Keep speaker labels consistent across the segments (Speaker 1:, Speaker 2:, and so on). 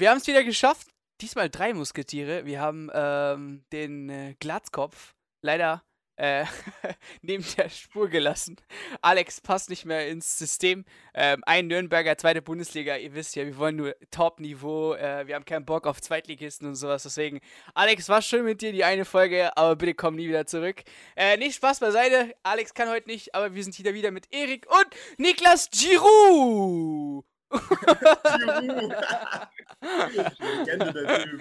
Speaker 1: wir haben es wieder geschafft. Diesmal drei Musketiere. Wir haben ähm, den äh, Glatzkopf leider äh, neben der Spur gelassen. Alex passt nicht mehr ins System. Ähm, ein Nürnberger, zweite Bundesliga. Ihr wisst ja, wir wollen nur Top-Niveau. Äh, wir haben keinen Bock auf Zweitligisten und sowas. Deswegen, Alex, war schön mit dir die eine Folge, aber bitte komm nie wieder zurück. Äh, nicht Spaß beiseite. Alex kann heute nicht, aber wir sind hier wieder mit Erik und Niklas Giroud. Legende der Typ.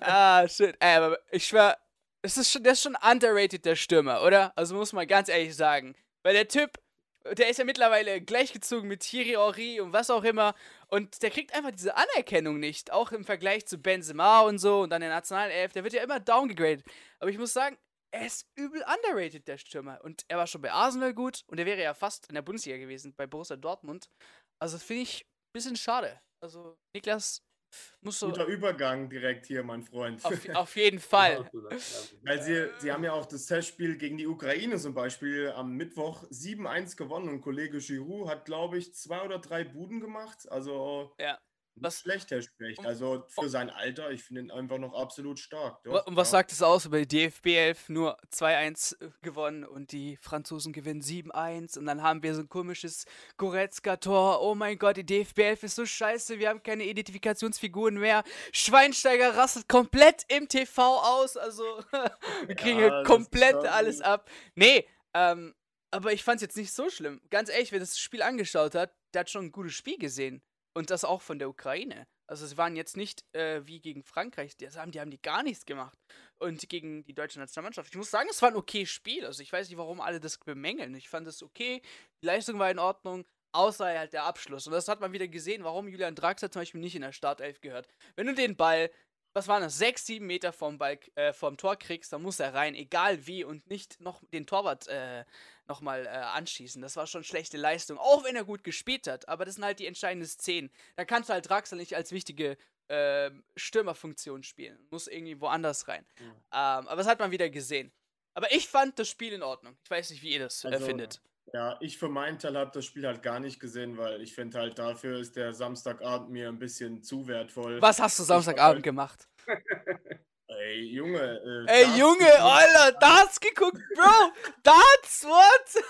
Speaker 1: ah, shit. Ey, aber ich schwör, das ist schon, der ist schon underrated, der Stürmer, oder? Also muss man ganz ehrlich sagen. Weil der Typ, der ist ja mittlerweile gleichgezogen mit Thierry Henry und was auch immer. Und der kriegt einfach diese Anerkennung nicht. Auch im Vergleich zu Benzema und so und dann der Nationalelf. Der wird ja immer downgegradet. Aber ich muss sagen, er ist übel underrated, der Stürmer. Und er war schon bei Arsenal gut und er wäre ja fast in der Bundesliga gewesen, bei Borussia Dortmund. Also finde ich bisschen schade. Also, Niklas, muss so.
Speaker 2: Guter Übergang direkt hier, mein Freund.
Speaker 1: Auf, auf jeden Fall.
Speaker 2: Weil sie, sie haben ja auch das Testspiel gegen die Ukraine zum Beispiel am Mittwoch 7-1 gewonnen und Kollege Giroud hat, glaube ich, zwei oder drei Buden gemacht. Also
Speaker 1: ja.
Speaker 2: Was schlecht, Herr Specht. Also für sein Alter, ich finde ihn einfach noch absolut stark.
Speaker 1: Doch, und was ja. sagt es aus über die DFB 11? Nur 2-1 äh, gewonnen und die Franzosen gewinnen 7-1 und dann haben wir so ein komisches Goretzka-Tor. Oh mein Gott, die DFB 11 ist so scheiße, wir haben keine Identifikationsfiguren mehr. Schweinsteiger rastet komplett im TV aus, also wir kriegen ja, komplett alles ab. Nee, ähm, aber ich fand es jetzt nicht so schlimm. Ganz ehrlich, wer das Spiel angeschaut hat, der hat schon ein gutes Spiel gesehen. Und das auch von der Ukraine. Also sie waren jetzt nicht äh, wie gegen Frankreich, die haben, die haben die gar nichts gemacht. Und gegen die deutsche Nationalmannschaft. Ich muss sagen, es war ein okay Spiel. Also ich weiß nicht, warum alle das bemängeln. Ich fand es okay, die Leistung war in Ordnung, außer halt der Abschluss. Und das hat man wieder gesehen, warum Julian Draxler zum Beispiel nicht in der Startelf gehört. Wenn du den Ball, was waren das, sechs, sieben Meter vom, Ball, äh, vom Tor kriegst, dann muss er rein, egal wie, und nicht noch den Torwart äh, nochmal äh, anschießen. Das war schon schlechte Leistung, auch wenn er gut gespielt hat. Aber das sind halt die entscheidenden Szenen. Da kannst du halt Draxler nicht als wichtige äh, Stürmerfunktion spielen. Muss irgendwie woanders rein. Mhm. Ähm, aber das hat man wieder gesehen. Aber ich fand das Spiel in Ordnung. Ich weiß nicht, wie ihr das äh, also, findet.
Speaker 2: Ja, ich für meinen Teil habe das Spiel halt gar nicht gesehen, weil ich finde halt dafür ist der Samstagabend mir ein bisschen zu wertvoll.
Speaker 1: Was hast du Samstagabend halt gemacht?
Speaker 2: Ey, Junge.
Speaker 1: Äh, Ey, Junge, Alter, Darts geguckt, Bro. Darts, what?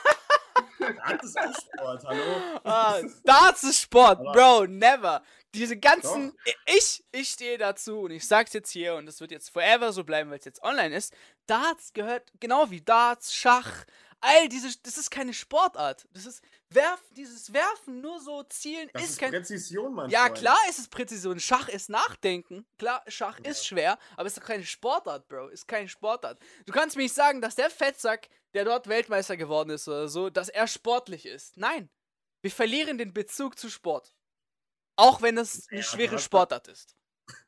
Speaker 2: Darts ist auch Sport, hallo?
Speaker 1: Ah, Darts ist Sport, Aber Bro, never. Diese ganzen, Doch. ich, ich stehe dazu und ich sag's jetzt hier und das wird jetzt forever so bleiben, weil es jetzt online ist. Darts gehört genau wie Darts, Schach, all diese, das ist keine Sportart. Das ist Werfen, dieses Werfen, nur so zielen
Speaker 2: das
Speaker 1: ist,
Speaker 2: ist
Speaker 1: kein.
Speaker 2: Präzision, Mann.
Speaker 1: Ja, klar ist es Präzision. Schach ist Nachdenken. Klar, Schach ja. ist schwer, aber es ist doch keine Sportart, Bro. Ist keine Sportart. Du kannst mir nicht sagen, dass der Fettsack, der dort Weltmeister geworden ist oder so, dass er sportlich ist. Nein. Wir verlieren den Bezug zu Sport. Auch wenn es eine schwere Sportart ist.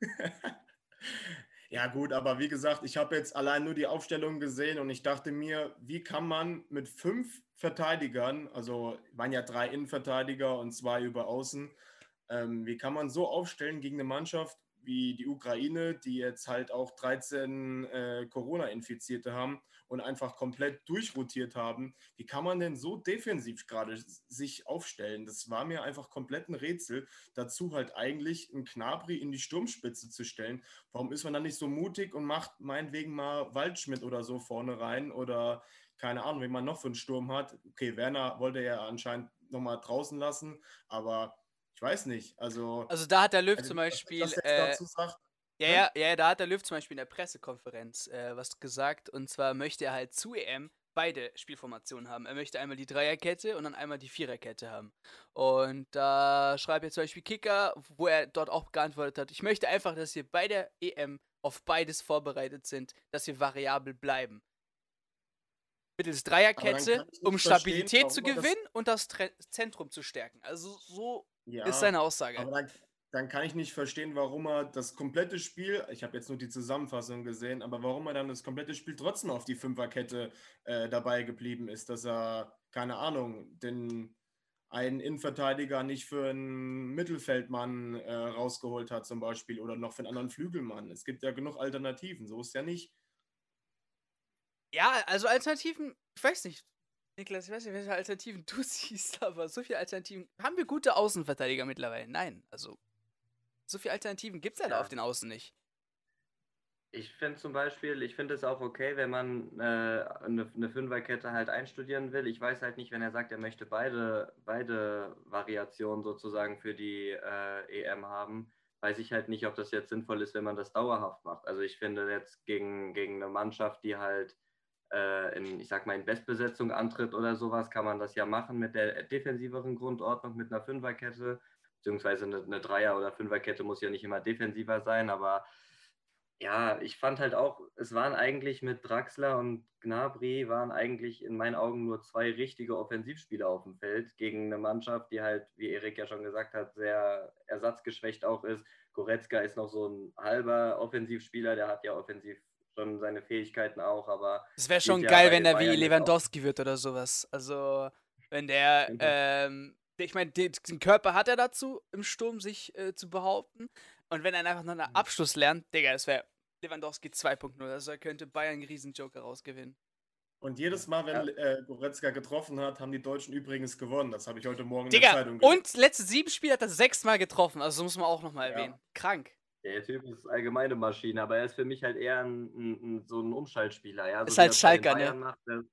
Speaker 2: Ja, gut, aber wie gesagt, ich habe jetzt allein nur die Aufstellung gesehen und ich dachte mir, wie kann man mit fünf Verteidigern, also waren ja drei Innenverteidiger und zwei über Außen, ähm, wie kann man so aufstellen gegen eine Mannschaft wie die Ukraine, die jetzt halt auch 13 äh, Corona-Infizierte haben und einfach komplett durchrotiert haben. Wie kann man denn so defensiv gerade sich aufstellen? Das war mir einfach komplett ein Rätsel. Dazu halt eigentlich einen Knabri in die Sturmspitze zu stellen. Warum ist man dann nicht so mutig und macht meinetwegen mal Waldschmidt oder so vorne rein oder keine Ahnung, wie man noch für einen Sturm hat. Okay, Werner wollte ja anscheinend nochmal draußen lassen, aber ich weiß nicht. Also,
Speaker 1: also da hat der Löw also, zum Beispiel. Äh, ja, ja, ja, da hat der Löw zum Beispiel in der Pressekonferenz äh, was gesagt. Und zwar möchte er halt zu EM beide Spielformationen haben. Er möchte einmal die Dreierkette und dann einmal die Viererkette haben. Und da schreibt jetzt zum Beispiel Kicker, wo er dort auch geantwortet hat, ich möchte einfach, dass wir bei der EM auf beides vorbereitet sind, dass wir variabel bleiben. Mittels Dreierkette, um Stabilität zu gewinnen und das Tre Zentrum zu stärken. Also so ja, ist seine Aussage.
Speaker 2: Aber dann, dann, kann ich nicht verstehen, warum er das komplette Spiel, ich habe jetzt nur die Zusammenfassung gesehen, aber warum er dann das komplette Spiel trotzdem auf die Fünferkette äh, dabei geblieben ist, dass er, keine Ahnung, den einen Innenverteidiger nicht für einen Mittelfeldmann äh, rausgeholt hat zum Beispiel oder noch für einen anderen Flügelmann. Es gibt ja genug Alternativen, so ist ja nicht.
Speaker 1: Ja, also Alternativen, ich weiß nicht. Niklas, ich weiß nicht, welche Alternativen du siehst, aber so viele Alternativen. Haben wir gute Außenverteidiger mittlerweile? Nein, also. So viele Alternativen gibt es ja, ja. da auf den Außen nicht.
Speaker 3: Ich finde zum Beispiel, ich finde es auch okay, wenn man äh, eine, eine Fünferkette halt einstudieren will. Ich weiß halt nicht, wenn er sagt, er möchte beide, beide Variationen sozusagen für die äh, EM haben, weiß ich halt nicht, ob das jetzt sinnvoll ist, wenn man das dauerhaft macht. Also ich finde jetzt gegen, gegen eine Mannschaft, die halt äh, in, ich sag mal, in Bestbesetzung antritt oder sowas, kann man das ja machen mit der defensiveren Grundordnung, mit einer Fünferkette, beziehungsweise eine, eine Dreier- oder Fünferkette muss ja nicht immer defensiver sein, aber ja, ich fand halt auch, es waren eigentlich mit Draxler und Gnabry waren eigentlich in meinen Augen nur zwei richtige Offensivspieler auf dem Feld gegen eine Mannschaft, die halt, wie Erik ja schon gesagt hat, sehr ersatzgeschwächt auch ist. Goretzka ist noch so ein halber Offensivspieler, der hat ja offensiv schon seine Fähigkeiten auch, aber.
Speaker 1: Es wäre schon geil, wenn er wie Lewandowski wird oder sowas. Also, wenn der, ähm, ich meine, den, den, Körper hat er dazu, im Sturm sich äh, zu behaupten. Und wenn er einfach noch einen mhm. Abschluss lernt, Digga, das wäre Lewandowski 2.0. Also er könnte Bayern einen Riesenjoker rausgewinnen.
Speaker 2: Und jedes Mal, wenn ja. äh, Goretzka getroffen hat, haben die Deutschen übrigens gewonnen. Das habe ich heute Morgen
Speaker 1: Digga, in der Zeitung gesehen. Und letzte sieben Spiele hat er sechsmal getroffen. Also das muss man auch nochmal ja. erwähnen. Krank.
Speaker 3: Der Typ ist allgemeine Maschine, aber er ist für mich halt eher ein, ein, ein so ein Umschaltspieler. Ja? So
Speaker 1: ist halt Schalker, ne?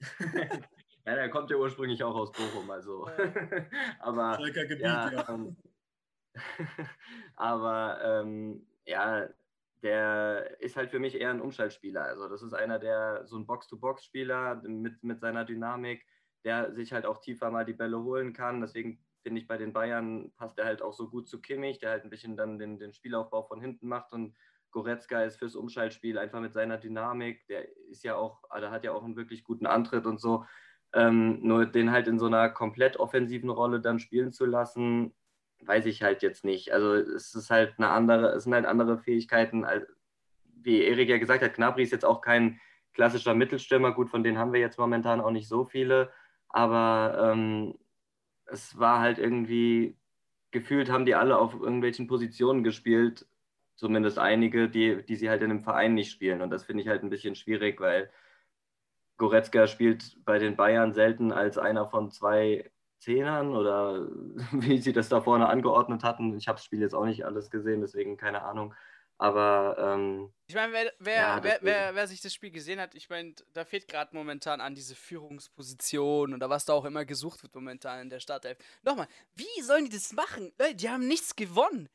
Speaker 3: Ja, der kommt ja ursprünglich auch aus Bochum, also. aber, Gebiet, ja. ja. Ähm, aber ähm, ja, der ist halt für mich eher ein Umschaltspieler. Also das ist einer, der so ein Box-to-Box-Spieler mit, mit seiner Dynamik, der sich halt auch tiefer mal die Bälle holen kann. Deswegen finde ich, bei den Bayern passt er halt auch so gut zu Kimmich, der halt ein bisschen dann den, den Spielaufbau von hinten macht und Goretzka ist fürs Umschaltspiel einfach mit seiner Dynamik, der ist ja auch, der hat ja auch einen wirklich guten Antritt und so. Ähm, nur den halt in so einer komplett offensiven Rolle dann spielen zu lassen, weiß ich halt jetzt nicht. Also es ist halt eine andere, es sind halt andere Fähigkeiten, wie Erik ja gesagt hat, Knabri ist jetzt auch kein klassischer Mittelstürmer, gut, von denen haben wir jetzt momentan auch nicht so viele, aber ähm, es war halt irgendwie, gefühlt haben die alle auf irgendwelchen Positionen gespielt, zumindest einige, die, die sie halt in einem Verein nicht spielen. Und das finde ich halt ein bisschen schwierig, weil Goretzka spielt bei den Bayern selten als einer von zwei Zehnern oder wie sie das da vorne angeordnet hatten. Ich habe das Spiel jetzt auch nicht alles gesehen, deswegen keine Ahnung. Aber ähm,
Speaker 1: ich meine, wer, wer, ja, wer, wer, wer, sich das Spiel gesehen hat, ich meine, da fehlt gerade momentan an diese Führungsposition oder was da auch immer gesucht wird momentan in der Startelf. Nochmal, wie sollen die das machen? Leute, die haben nichts gewonnen.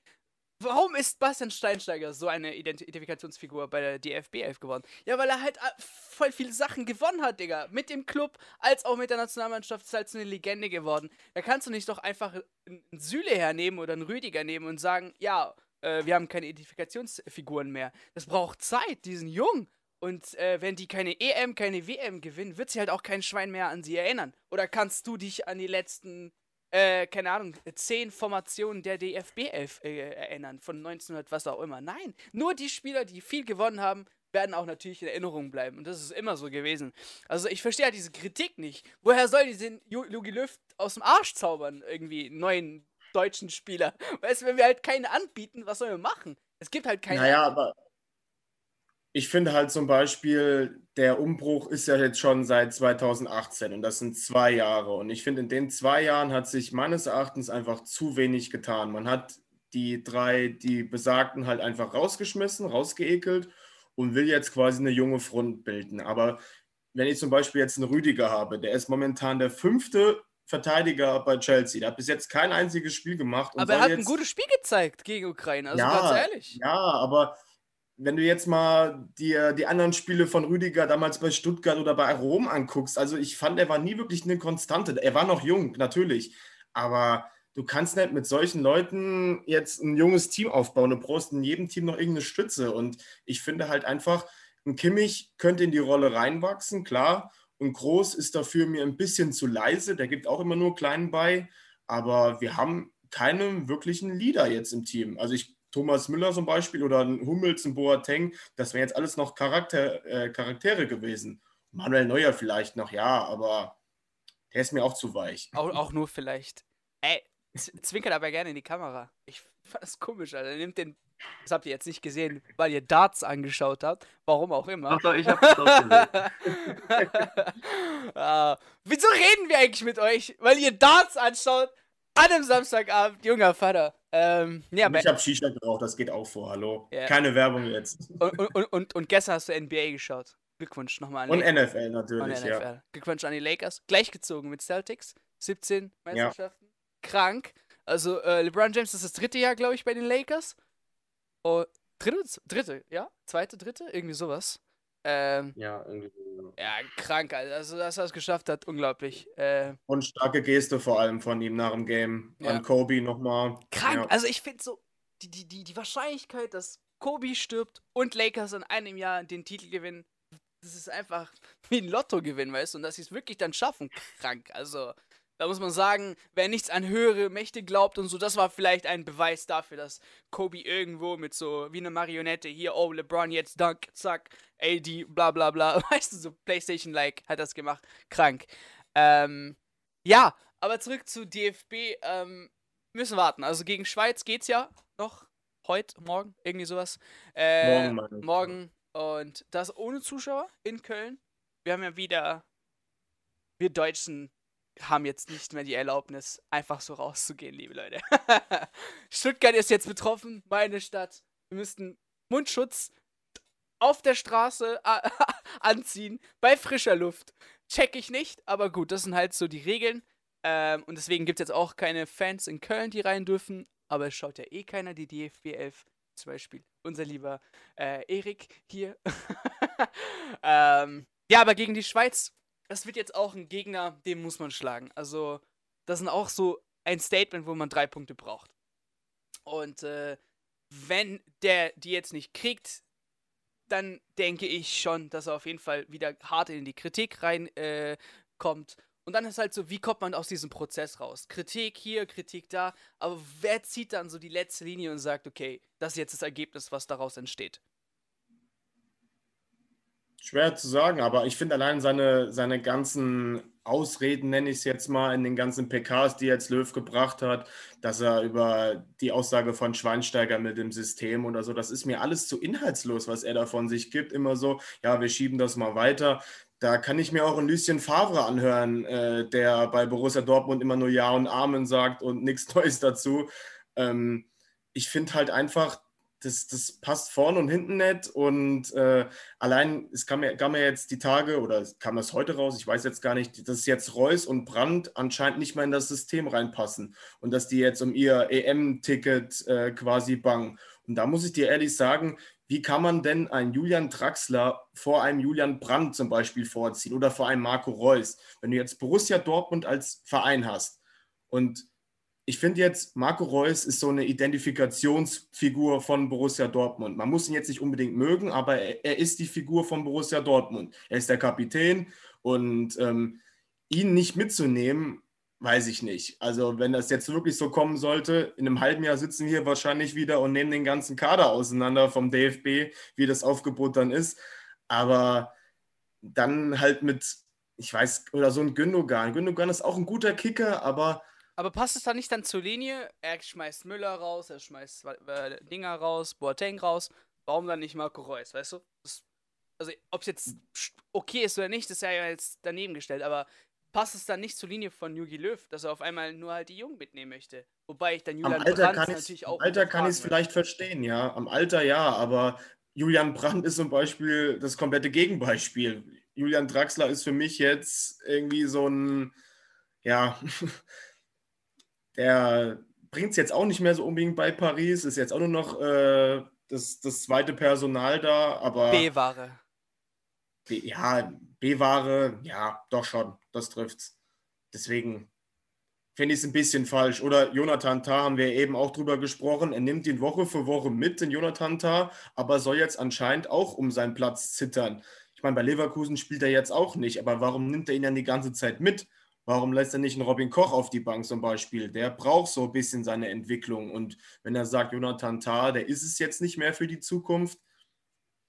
Speaker 1: Warum ist Bastian Steinsteiger so eine Identifikationsfigur bei der DFB 11 geworden? Ja, weil er halt äh, voll viele Sachen gewonnen hat, Digga. Mit dem Club als auch mit der Nationalmannschaft ist halt so eine Legende geworden. Da kannst du nicht doch einfach einen Süle hernehmen oder einen Rüdiger nehmen und sagen, ja, äh, wir haben keine Identifikationsfiguren mehr. Das braucht Zeit, die sind jung. Und äh, wenn die keine EM, keine WM gewinnen, wird sich halt auch kein Schwein mehr an sie erinnern. Oder kannst du dich an die letzten äh, keine Ahnung, zehn Formationen der DFB 11 äh, erinnern, von 1900, was auch immer. Nein, nur die Spieler, die viel gewonnen haben, werden auch natürlich in Erinnerung bleiben. Und das ist immer so gewesen. Also ich verstehe halt diese Kritik nicht. Woher soll die den Lugi Löw aus dem Arsch zaubern, irgendwie neuen deutschen Spieler? Weißt du, wenn wir halt keine anbieten, was sollen wir machen? Es gibt halt keine.
Speaker 2: Naja, aber ich finde halt zum Beispiel, der Umbruch ist ja jetzt schon seit 2018 und das sind zwei Jahre. Und ich finde, in den zwei Jahren hat sich meines Erachtens einfach zu wenig getan. Man hat die drei, die Besagten halt einfach rausgeschmissen, rausgeekelt und will jetzt quasi eine junge Front bilden. Aber wenn ich zum Beispiel jetzt einen Rüdiger habe, der ist momentan der fünfte Verteidiger bei Chelsea. Der hat bis jetzt kein einziges Spiel gemacht.
Speaker 1: aber er hat ein gutes Spiel gezeigt gegen Ukraine, also ja, ganz ehrlich.
Speaker 2: Ja, aber wenn du jetzt mal die, die anderen Spiele von Rüdiger damals bei Stuttgart oder bei Rom anguckst, also ich fand, er war nie wirklich eine Konstante. Er war noch jung, natürlich, aber du kannst nicht mit solchen Leuten jetzt ein junges Team aufbauen. Du brauchst in jedem Team noch irgendeine Stütze und ich finde halt einfach, ein Kimmich könnte in die Rolle reinwachsen, klar, und Groß ist dafür mir ein bisschen zu leise, der gibt auch immer nur kleinen bei, aber wir haben keinen wirklichen Leader jetzt im Team. Also ich Thomas Müller zum Beispiel oder ein Hummels, ein Boateng, das wären jetzt alles noch Charakter, äh, Charaktere gewesen. Manuel Neuer vielleicht noch, ja, aber der ist mir auch zu weich.
Speaker 1: Auch, auch nur vielleicht. Ey, zwinkert aber gerne in die Kamera. Ich fand das komisch, Alter. Nimmt den. Das habt ihr jetzt nicht gesehen, weil ihr Darts angeschaut habt. Warum auch immer.
Speaker 3: Ach doch, ich hab das auch
Speaker 1: gesehen. ah, wieso reden wir eigentlich mit euch? Weil ihr Darts anschaut? An einem Samstagabend, junger Vater. Ähm, ja,
Speaker 2: ich habe Shisha geraucht, das geht auch vor, hallo.
Speaker 1: Ja.
Speaker 2: Keine Werbung jetzt.
Speaker 1: Und, und, und, und gestern hast du NBA geschaut. Glückwunsch nochmal an
Speaker 2: Und
Speaker 1: Lakers.
Speaker 2: NFL natürlich,
Speaker 1: Und NFL.
Speaker 2: ja.
Speaker 1: Glückwunsch an die Lakers. Gleichgezogen mit Celtics. 17 Meisterschaften. Krank. Also äh, LeBron James ist das dritte Jahr, glaube ich, bei den Lakers. Oh, dritte, dritte, ja? Zweite, dritte? Irgendwie sowas. Ähm,
Speaker 3: Ja, irgendwie so.
Speaker 1: ja, krank. Also, dass er es geschafft hat, unglaublich. Äh,
Speaker 2: Und starke Geste vor allem von ihm nach dem Game.
Speaker 1: Ja.
Speaker 2: An Kobe nochmal.
Speaker 1: krank.
Speaker 2: Ja.
Speaker 1: Also, ich finde so, die, die, die, die Wahrscheinlichkeit, dass Kobe stirbt und Lakers in einem Jahr den Titel gewinnen, das ist einfach wie ein Lottogewinn, weißt du? Und dass sie es wirklich dann schaffen, krank. Also, da muss man sagen, wer nichts an höhere Mächte glaubt und so, das war vielleicht ein Beweis dafür, dass Kobe irgendwo mit so wie eine Marionette hier, oh, LeBron jetzt Dunk, zack, AD, bla bla bla, weißt du, so Playstation-like hat das gemacht. Krank. Ähm, ja, aber zurück zu DFB, ähm, müssen warten. Also gegen Schweiz geht's ja noch. Heute, morgen, irgendwie sowas. Äh,
Speaker 2: Morgen,
Speaker 1: morgen. Und das ohne Zuschauer in Köln. Wir haben ja wieder. Wir Deutschen haben jetzt nicht mehr die Erlaubnis, einfach so rauszugehen, liebe Leute. Stuttgart ist jetzt betroffen, meine Stadt. Wir müssten Mundschutz auf der Straße anziehen, bei frischer Luft. Check ich nicht, aber gut, das sind halt so die Regeln. Ähm, und deswegen gibt es jetzt auch keine Fans in Köln, die rein dürfen. Aber es schaut ja eh keiner, die DFB 11 zum Beispiel. Unser lieber äh, Erik hier. ähm, ja, aber gegen die Schweiz, das wird jetzt auch ein Gegner, den muss man schlagen. Also, das sind auch so ein Statement, wo man drei Punkte braucht. Und äh, wenn der die jetzt nicht kriegt, dann denke ich schon, dass er auf jeden Fall wieder hart in die Kritik reinkommt. Äh, und dann ist halt so, wie kommt man aus diesem Prozess raus? Kritik hier, Kritik da, aber wer zieht dann so die letzte Linie und sagt, okay, das ist jetzt das Ergebnis, was daraus entsteht?
Speaker 2: Schwer zu sagen, aber ich finde allein seine, seine ganzen Ausreden, nenne ich es jetzt mal, in den ganzen PKs, die jetzt Löw gebracht hat, dass er über die Aussage von Schweinsteiger mit dem System oder so, das ist mir alles zu inhaltslos, was er da von sich gibt. Immer so, ja, wir schieben das mal weiter. Da kann ich mir auch ein Lucien Favre anhören, äh, der bei Borussia Dortmund immer nur Ja und Amen sagt und nichts Neues dazu. Ähm, ich finde halt einfach, das, das passt vorne und hinten nicht. Und äh, allein, es kam kam ja jetzt die Tage, oder kam das heute raus, ich weiß jetzt gar nicht, dass jetzt Reus und Brandt anscheinend nicht mehr in das System reinpassen und dass die jetzt um ihr EM-Ticket äh, quasi bangen. Und da muss ich dir ehrlich sagen, wie kann man denn einen Julian Draxler vor einem Julian Brandt zum Beispiel vorziehen oder vor einem Marco Reus, wenn du jetzt Borussia Dortmund als Verein hast und ich finde jetzt, Marco Reus ist so eine Identifikationsfigur von Borussia Dortmund. Man muss ihn jetzt nicht unbedingt mögen, aber er, er ist die Figur von Borussia Dortmund. Er ist der Kapitän und ähm, ihn nicht mitzunehmen, weiß ich nicht. Also wenn das jetzt wirklich so kommen sollte, in einem halben Jahr sitzen wir wahrscheinlich wieder und nehmen den ganzen Kader auseinander vom DFB, wie das Aufgebot dann ist. Aber dann halt mit, ich weiß, oder so ein Gündogan. Gündogan ist auch ein guter Kicker, aber
Speaker 1: Aber passt es da nicht dann zur Linie? Er schmeißt Müller raus, er schmeißt äh, Dinger raus, Boateng raus. Warum dann nicht Marco Reus, weißt du? Das, also, ob es jetzt okay ist oder nicht, ist ja jetzt daneben gestellt, aber passt es dann nicht zur Linie von Jogi Löw, dass er auf einmal nur halt die Jungen mitnehmen möchte? Wobei ich dann
Speaker 2: Am
Speaker 1: Julian
Speaker 2: Alter
Speaker 1: Brandt
Speaker 2: kann
Speaker 1: natürlich auch
Speaker 2: am Alter kann ich es vielleicht verstehen, ja. Am Alter ja, aber Julian Brandt ist zum Beispiel das komplette Gegenbeispiel. Julian Draxler ist für mich jetzt irgendwie so ein, ja, der bringt es jetzt auch nicht mehr so unbedingt bei Paris, ist jetzt auch nur noch äh, das, das zweite Personal da, aber.
Speaker 1: B-Ware.
Speaker 2: B, ja, B-Ware, ja, doch schon, das trifft's. Deswegen finde ich es ein bisschen falsch. Oder Jonathan Tah haben wir eben auch drüber gesprochen. Er nimmt ihn Woche für Woche mit, den Jonathan Tah, aber soll jetzt anscheinend auch um seinen Platz zittern. Ich meine, bei Leverkusen spielt er jetzt auch nicht, aber warum nimmt er ihn dann die ganze Zeit mit? Warum lässt er nicht einen Robin Koch auf die Bank zum Beispiel? Der braucht so ein bisschen seine Entwicklung. Und wenn er sagt, Jonathan Tah, der ist es jetzt nicht mehr für die Zukunft,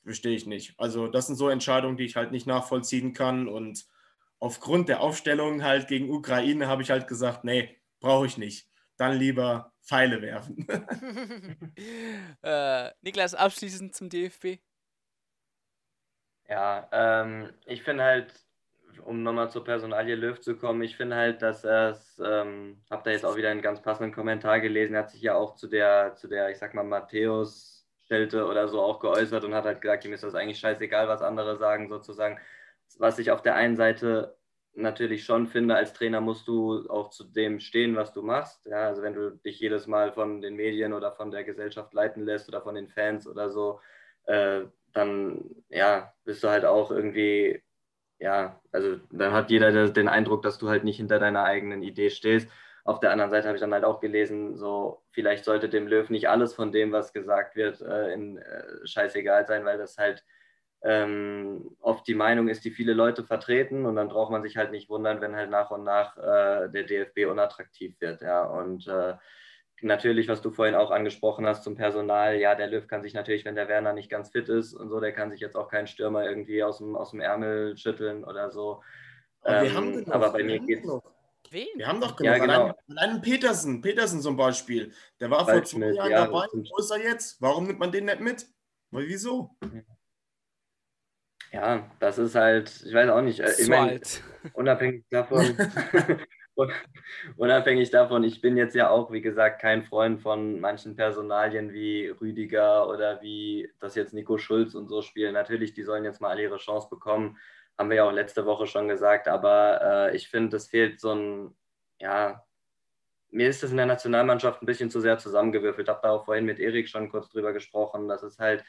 Speaker 2: verstehe ich nicht. Also das sind so Entscheidungen, die ich halt nicht nachvollziehen kann. Und aufgrund der Aufstellung halt gegen Ukraine habe ich halt gesagt, nee, brauche ich nicht. Dann lieber Pfeile werfen.
Speaker 1: äh, Niklas, abschließend zum DFB.
Speaker 3: Ja, ähm, ich finde halt, um nochmal zur Personalie Löw zu kommen, ich finde halt, dass er es, ähm, habe da jetzt auch wieder einen ganz passenden Kommentar gelesen, er hat sich ja auch zu der, zu der, ich sag mal, Matthäus Schelte oder so auch geäußert und hat halt gesagt, ihm ist das eigentlich scheißegal, was andere sagen, sozusagen. Was ich auf der einen Seite natürlich schon finde, als Trainer musst du auch zu dem stehen, was du machst. Ja, also wenn du dich jedes Mal von den Medien oder von der Gesellschaft leiten lässt oder von den Fans oder so, äh, dann ja, bist du halt auch irgendwie, ja, also dann hat jeder den Eindruck, dass du halt nicht hinter deiner eigenen Idee stehst. Auf der anderen Seite habe ich dann halt auch gelesen, so vielleicht sollte dem Löw nicht alles von dem, was gesagt wird, äh, in, äh, scheißegal sein, weil das halt ähm, oft die Meinung ist, die viele Leute vertreten und dann braucht man sich halt nicht wundern, wenn halt nach und nach äh, der DFB unattraktiv wird. Ja, und äh, natürlich, was du vorhin auch angesprochen hast zum Personal, ja, der Löw kann sich natürlich, wenn der Werner nicht ganz fit ist und so, der kann sich jetzt auch keinen Stürmer irgendwie aus dem, aus dem Ärmel schütteln oder so.
Speaker 2: Aber, ähm, aber bei mir geht es. Wen? Wir haben doch genug. Ja, genau. allein, allein Petersen, Petersen zum Beispiel. Der war vor zwei Jahren ja, dabei. Wo ist er jetzt? Warum nimmt man den nicht mit? Weil wieso?
Speaker 3: Ja, das ist halt, ich weiß auch nicht. Äh, ich mein, unabhängig davon, unabhängig davon, ich bin jetzt ja auch, wie gesagt, kein Freund von manchen Personalien wie Rüdiger oder wie das jetzt Nico Schulz und so spielen. Natürlich, die sollen jetzt mal alle ihre Chance bekommen, haben wir ja auch letzte Woche schon gesagt, aber äh, ich finde, es fehlt so ein, ja, mir ist das in der Nationalmannschaft ein bisschen zu sehr zusammengewürfelt. Ich habe da auch vorhin mit Erik schon kurz drüber gesprochen. Das ist halt,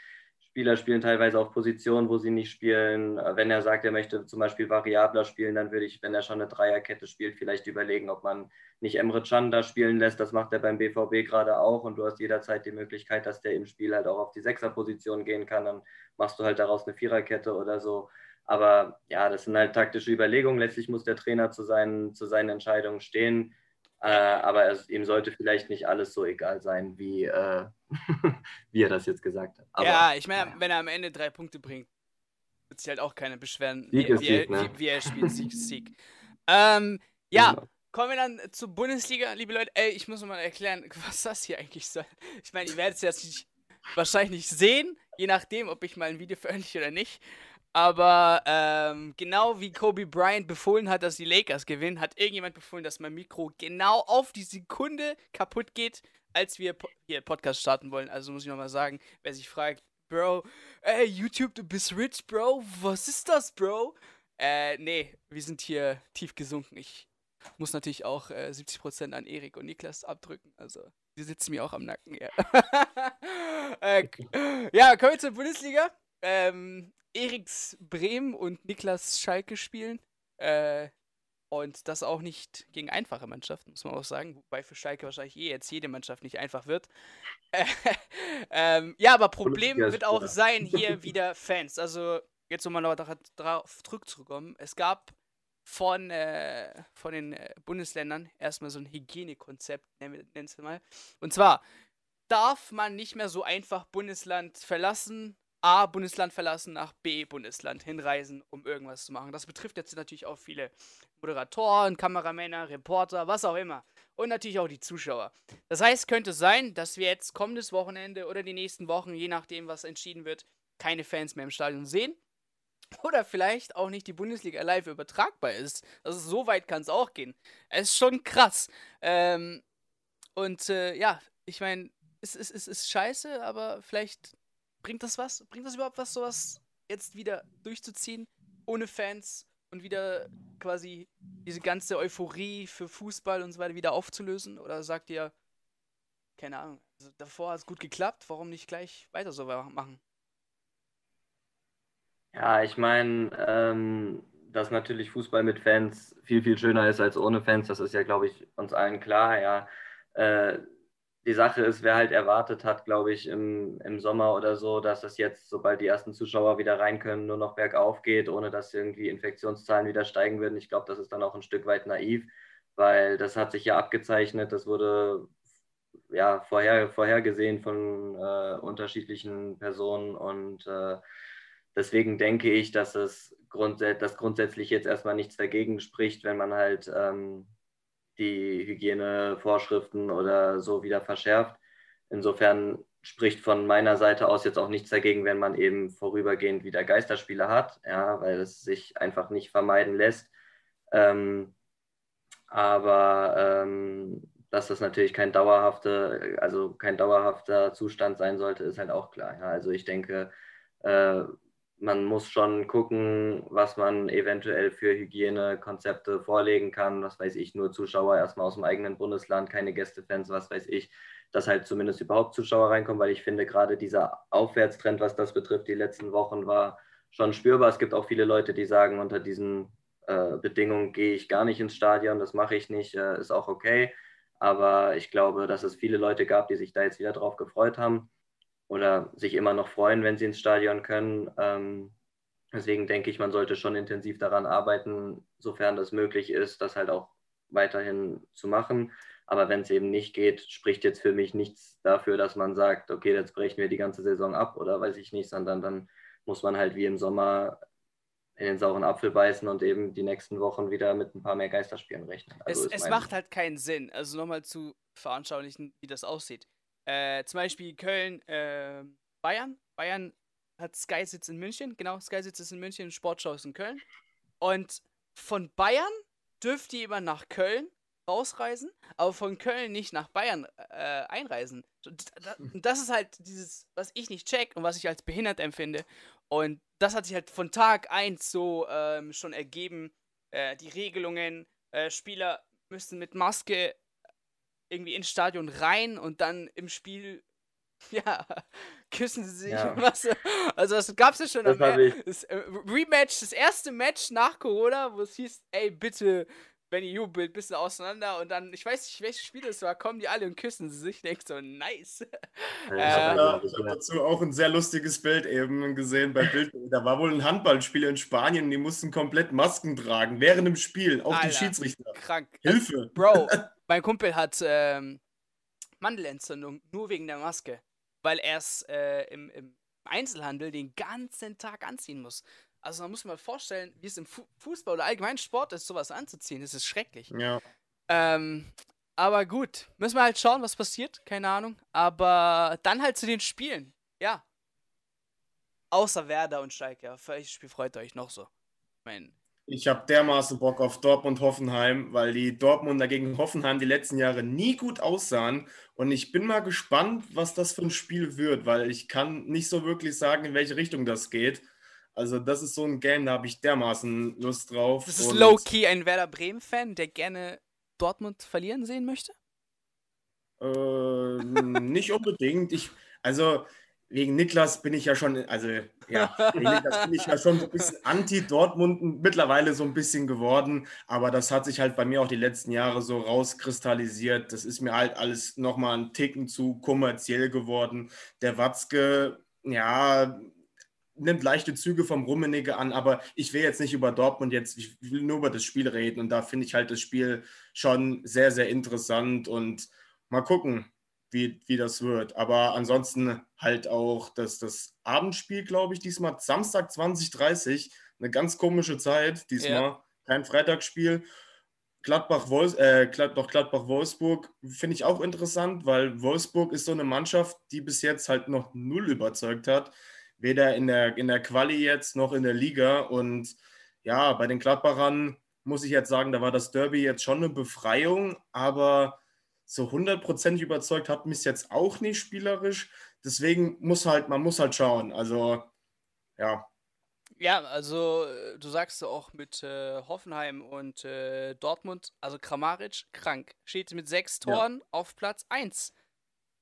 Speaker 3: Spieler spielen teilweise auf Positionen, wo sie nicht spielen. Wenn er sagt, er möchte zum Beispiel variabler spielen, dann würde ich, wenn er schon eine Dreierkette spielt, vielleicht überlegen, ob man nicht Emre Can da spielen lässt. Das macht er beim BVB gerade auch und du hast jederzeit die Möglichkeit, dass der im Spiel halt auch auf die Sechserposition gehen kann. Dann machst du halt daraus eine Viererkette oder so. Aber ja, das sind halt taktische Überlegungen. Letztlich muss der Trainer zu seinen, zu seinen Entscheidungen stehen. Äh, aber es, ihm sollte vielleicht nicht alles so egal sein, wie, äh, wie er das jetzt gesagt hat. Aber,
Speaker 1: ja, ich meine, ja. wenn er am Ende drei Punkte bringt, wird sich halt auch keiner beschweren, wie, wie, Sieg, ne? wie, wie, er spielt. Sieg ist Sieg. Ähm, ja, genau. kommen wir dann zur Bundesliga, liebe Leute. Ey, ich muss mal erklären, was das hier eigentlich soll. Ich meine, ihr werdet es jetzt nicht, wahrscheinlich nicht sehen, je nachdem, ob ich mal ein Video veröffentliche oder nicht. Aber ähm, genau wie Kobe Bryant befohlen hat, dass die Lakers gewinnen, hat irgendjemand befohlen, dass mein Mikro genau auf die Sekunde kaputt geht, als wir po hier Podcast starten wollen. Also muss ich nochmal sagen, wer sich fragt, Bro, ey, YouTube, du bist rich, Bro, was ist das, Bro? Äh, nee, wir sind hier tief gesunken. Ich muss natürlich auch äh, 70% an Erik und Niklas abdrücken. Also, die sitzen mir auch am Nacken, ja. äh, ja, kommen wir zur Bundesliga. Ähm, Eriks Bremen und Niklas Schalke spielen. Äh, und das auch nicht gegen einfache Mannschaften, muss man auch sagen. Wobei für Schalke wahrscheinlich eh jetzt jede Mannschaft nicht einfach wird. ähm, ja, aber Problem wird auch sein, hier wieder Fans. Also, jetzt um mal darauf zurückzukommen. Es gab von, äh, von den äh, Bundesländern erstmal so ein Hygienekonzept, nennen wir es mal. Und zwar darf man nicht mehr so einfach Bundesland verlassen, A Bundesland verlassen, nach B Bundesland hinreisen, um irgendwas zu machen. Das betrifft jetzt natürlich auch viele Moderatoren, Kameramänner, Reporter, was auch immer. Und natürlich auch die Zuschauer. Das heißt, könnte sein, dass wir jetzt kommendes Wochenende oder die nächsten Wochen, je nachdem, was entschieden wird, keine Fans mehr im Stadion sehen. Oder vielleicht auch nicht die Bundesliga live übertragbar ist. Also so weit kann es auch gehen. Es ist schon krass. Ähm, und äh, ja, ich meine, es, es, es ist scheiße, aber vielleicht Bringt das was? Bringt das überhaupt was, sowas jetzt wieder durchzuziehen, ohne Fans und wieder quasi diese ganze Euphorie für Fußball und so weiter wieder aufzulösen? Oder sagt ihr, keine Ahnung, also davor hat es gut geklappt, warum nicht gleich weiter so machen?
Speaker 3: Ja, ich meine, ähm, dass natürlich Fußball mit Fans viel, viel schöner ist als ohne Fans, das ist ja, glaube ich, uns allen klar. Ja, äh, die Sache ist, wer halt erwartet hat, glaube ich, im, im Sommer oder so, dass das jetzt, sobald die ersten Zuschauer wieder rein können, nur noch bergauf geht, ohne dass irgendwie Infektionszahlen wieder steigen würden. Ich glaube, das ist dann auch ein Stück weit naiv, weil das hat sich ja abgezeichnet, das wurde ja vorher, vorhergesehen von äh, unterschiedlichen Personen und äh, deswegen denke ich, dass es grundsä dass grundsätzlich jetzt erstmal nichts dagegen spricht, wenn man halt ähm, die Hygienevorschriften oder so wieder verschärft. Insofern spricht von meiner Seite aus jetzt auch nichts dagegen, wenn man eben vorübergehend wieder Geisterspiele hat, ja, weil es sich einfach nicht vermeiden lässt. Ähm, aber ähm, dass das natürlich kein dauerhafter, also kein dauerhafter Zustand sein sollte, ist halt auch klar. Ja. Also ich denke, äh, man muss schon gucken, was man eventuell für Hygienekonzepte vorlegen kann. Was weiß ich, nur Zuschauer erstmal aus dem eigenen Bundesland, keine Gästefans, was weiß ich, dass halt zumindest überhaupt Zuschauer reinkommen, weil ich finde, gerade dieser Aufwärtstrend, was das betrifft, die letzten Wochen war schon spürbar. Es gibt auch viele Leute, die sagen, unter diesen äh, Bedingungen gehe ich gar nicht ins Stadion, das mache ich nicht, äh, ist auch okay. Aber ich glaube, dass es viele Leute gab, die sich da jetzt wieder drauf gefreut haben oder sich immer noch freuen, wenn sie ins Stadion können. Ähm, deswegen denke ich, man sollte schon intensiv daran arbeiten, sofern das möglich ist, das halt auch weiterhin zu machen. Aber wenn es eben nicht geht, spricht jetzt für mich nichts dafür, dass man sagt, okay, jetzt brechen wir die ganze Saison ab oder weiß ich nicht, sondern dann muss man halt wie im Sommer in den sauren Apfel beißen und eben die nächsten Wochen wieder mit ein paar mehr Geisterspielen rechnen.
Speaker 1: Also es, es macht halt keinen Sinn. Also nochmal zu veranschaulichen, wie das aussieht. Äh, zum Beispiel Köln, äh, Bayern. Bayern hat Sky-Sitz in München. Genau, Sky-Sitz ist in München, Sportschau ist in Köln. Und von Bayern dürft ihr immer nach Köln rausreisen, aber von Köln nicht nach Bayern äh, einreisen. Das ist halt dieses, was ich nicht check und was ich als behindert empfinde. Und das hat sich halt von Tag 1 so ähm, schon ergeben. Äh, die Regelungen, äh, Spieler müssen mit Maske irgendwie ins Stadion rein und dann im Spiel, ja, küssen sie sich. Ja. Was, also das gab es ja schon. Das, das äh, Rematch, das erste Match nach Corona, wo es hieß, ey, bitte Benny jubelt ein bisschen auseinander und dann, ich weiß nicht, welches Spiel es war, kommen die alle und küssen sie sich. Denk so, nice.
Speaker 2: Ja, äh, ja, ich habe dazu auch ein sehr lustiges Bild eben gesehen bei Bild. Da war wohl ein Handballspiel in Spanien und die mussten komplett Masken tragen während dem Spiel. Auch Alter, die Schiedsrichter.
Speaker 1: Krank.
Speaker 2: Hilfe.
Speaker 1: Bro, mein Kumpel hat ähm, Mandelentzündung nur wegen der Maske, weil er es äh, im, im Einzelhandel den ganzen Tag anziehen muss. Also man muss mal vorstellen, wie es im Fu Fußball oder allgemein Sport ist, sowas anzuziehen. Das ist schrecklich.
Speaker 2: Ja.
Speaker 1: Ähm, aber gut, müssen wir halt schauen, was passiert. Keine Ahnung. Aber dann halt zu den Spielen. Ja. Außer Werder und Schalke. Welches Spiel freut euch noch so? Ich meine.
Speaker 2: Ich habe dermaßen Bock auf Dortmund-Hoffenheim, weil die Dortmunder gegen Hoffenheim die letzten Jahre nie gut aussahen. Und ich bin mal gespannt, was das für ein Spiel wird, weil ich kann nicht so wirklich sagen, in welche Richtung das geht. Also das ist so ein Game, da habe ich dermaßen Lust drauf.
Speaker 1: Das ist low-key ein Werder Bremen-Fan, der gerne Dortmund verlieren sehen möchte?
Speaker 2: Äh, nicht unbedingt. Ich, also wegen Niklas bin ich ja schon, also ja, wegen Niklas bin ich ja schon so ein bisschen anti-Dortmund mittlerweile so ein bisschen geworden, aber das hat sich halt bei mir auch die letzten Jahre so rauskristallisiert. Das ist mir halt alles nochmal ein Ticken zu kommerziell geworden. Der Watzke, ja, nimmt leichte Züge vom Rummenigge an, aber ich will jetzt nicht über Dortmund jetzt, ich will nur über das Spiel reden. Und da finde ich halt das Spiel schon sehr, sehr interessant. Und mal gucken, wie, wie das wird. Aber ansonsten halt auch das, das Abendspiel, glaube ich, diesmal Samstag 2030, eine ganz komische Zeit diesmal, ja. kein Freitagsspiel. Gladbach, Wolfs äh, Gladbach, Gladbach, Wolfsburg finde ich auch interessant, weil Wolfsburg ist so eine Mannschaft, die bis jetzt halt noch null überzeugt hat weder in der, in der Quali jetzt noch in der Liga. Und ja, bei den Gladbachern muss ich jetzt sagen, da war das Derby jetzt schon eine Befreiung, aber so hundertprozentig überzeugt hat mich jetzt auch nicht spielerisch. Deswegen muss halt, man muss halt schauen. Also, ja.
Speaker 1: Ja, also du sagst auch mit äh, Hoffenheim und äh, Dortmund, also Kramaric krank, steht mit sechs Toren ja. auf Platz 1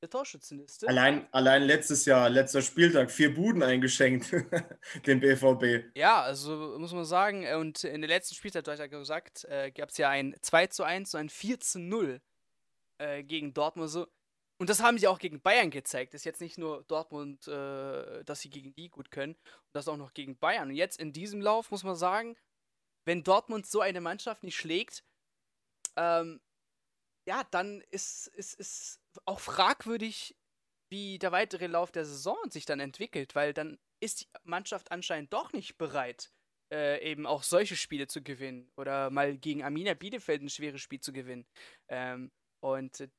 Speaker 1: der Torschützenliste.
Speaker 2: Allein, allein letztes Jahr, letzter Spieltag, vier Buden eingeschenkt, dem BVB.
Speaker 1: Ja, also muss man sagen, äh, und in der letzten Spielzeit, du hast ja gesagt, äh, gab es ja ein 2 zu 1 und ein 4 zu 0 äh, gegen Dortmund. So. Und das haben sie auch gegen Bayern gezeigt. Das ist jetzt nicht nur Dortmund, äh, dass sie gegen die gut können, und das auch noch gegen Bayern. Und jetzt in diesem Lauf muss man sagen, wenn Dortmund so eine Mannschaft nicht schlägt, ähm, ja, dann ist, ist, ist auch fragwürdig, wie der weitere Lauf der Saison sich dann entwickelt, weil dann ist die Mannschaft anscheinend doch nicht bereit, äh, eben auch solche Spiele zu gewinnen oder mal gegen Arminia Bielefeld ein schweres Spiel zu gewinnen. Ähm, und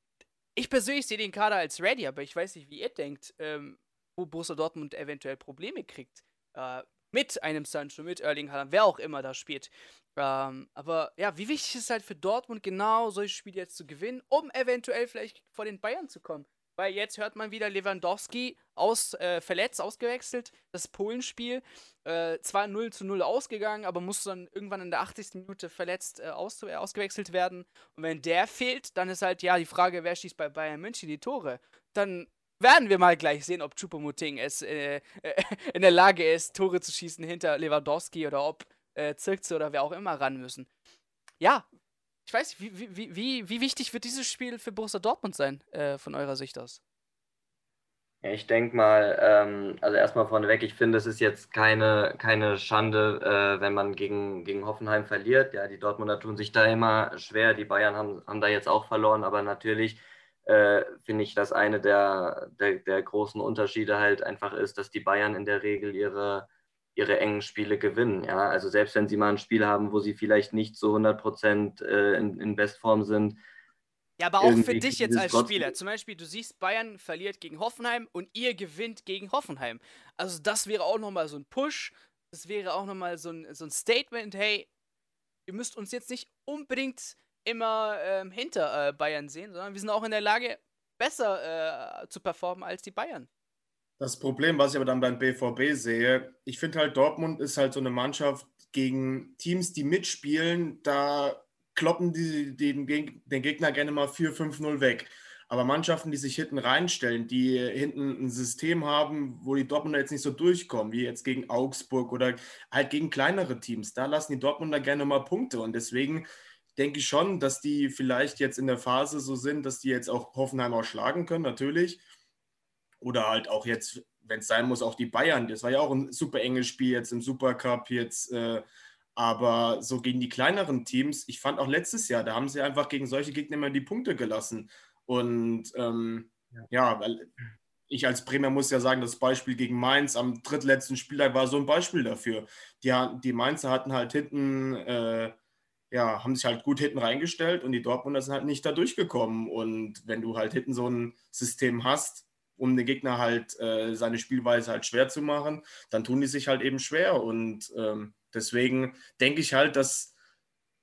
Speaker 1: ich persönlich sehe den Kader als ready, aber ich weiß nicht, wie ihr denkt, ähm, wo Borussia Dortmund eventuell Probleme kriegt. Äh, mit einem Sancho, mit Erling Haaland, wer auch immer da spielt. Ähm, aber ja, wie wichtig ist es halt für Dortmund genau solche Spiele jetzt zu gewinnen, um eventuell vielleicht vor den Bayern zu kommen. Weil jetzt hört man wieder Lewandowski aus, äh, verletzt, ausgewechselt. Das Polenspiel äh, zwar 0 zu 0 ausgegangen, aber muss dann irgendwann in der 80. Minute verletzt äh, aus, äh, ausgewechselt werden. Und wenn der fehlt, dann ist halt ja die Frage, wer schießt bei Bayern München die Tore. Dann werden wir mal gleich sehen, ob Chupomoting es äh, in der Lage ist, Tore zu schießen hinter Lewandowski oder ob äh, Zirkze oder wer auch immer ran müssen. Ja, ich weiß wie, wie, wie, wie wichtig wird dieses Spiel für Borussia Dortmund sein, äh, von eurer Sicht aus?
Speaker 3: Ich denke mal, ähm, also erstmal vorneweg, ich finde, es ist jetzt keine, keine Schande, äh, wenn man gegen, gegen Hoffenheim verliert. Ja, die Dortmunder tun sich da immer schwer, die Bayern haben, haben da jetzt auch verloren, aber natürlich äh, finde ich, dass eine der, der, der großen Unterschiede halt einfach ist, dass die Bayern in der Regel ihre ihre engen Spiele gewinnen. Ja? Also selbst wenn sie mal ein Spiel haben, wo sie vielleicht nicht zu 100 Prozent äh, in, in Bestform sind.
Speaker 1: Ja, aber auch für dich jetzt als Spieler. Zum Beispiel, du siehst, Bayern verliert gegen Hoffenheim und ihr gewinnt gegen Hoffenheim. Also das wäre auch nochmal so ein Push. Das wäre auch nochmal so ein, so ein Statement, hey, ihr müsst uns jetzt nicht unbedingt immer ähm, hinter äh, Bayern sehen, sondern wir sind auch in der Lage, besser äh, zu performen als die Bayern.
Speaker 2: Das Problem, was ich aber dann beim BVB sehe, ich finde halt, Dortmund ist halt so eine Mannschaft gegen Teams, die mitspielen, da kloppen die, den, den Gegner gerne mal 4-5-0 weg. Aber Mannschaften, die sich hinten reinstellen, die hinten ein System haben, wo die Dortmunder jetzt nicht so durchkommen, wie jetzt gegen Augsburg oder halt gegen kleinere Teams, da lassen die Dortmunder gerne mal Punkte. Und deswegen denke ich schon, dass die vielleicht jetzt in der Phase so sind, dass die jetzt auch Hoffenheim auch schlagen können, natürlich. Oder halt auch jetzt, wenn es sein muss, auch die Bayern. Das war ja auch ein super enges Spiel jetzt im Supercup jetzt. Äh, aber so gegen die kleineren Teams, ich fand auch letztes Jahr, da haben sie einfach gegen solche Gegner immer die Punkte gelassen. Und ähm, ja. ja, ich als Bremer muss ja sagen, das Beispiel gegen Mainz am drittletzten Spieltag war so ein Beispiel dafür. Die, die Mainzer hatten halt hinten, äh, ja, haben sich halt gut hinten reingestellt und die Dortmunder sind halt nicht da durchgekommen. Und wenn du halt hinten so ein System hast, um den Gegner halt äh, seine Spielweise halt schwer zu machen, dann tun die sich halt eben schwer. Und ähm, deswegen denke ich halt, dass,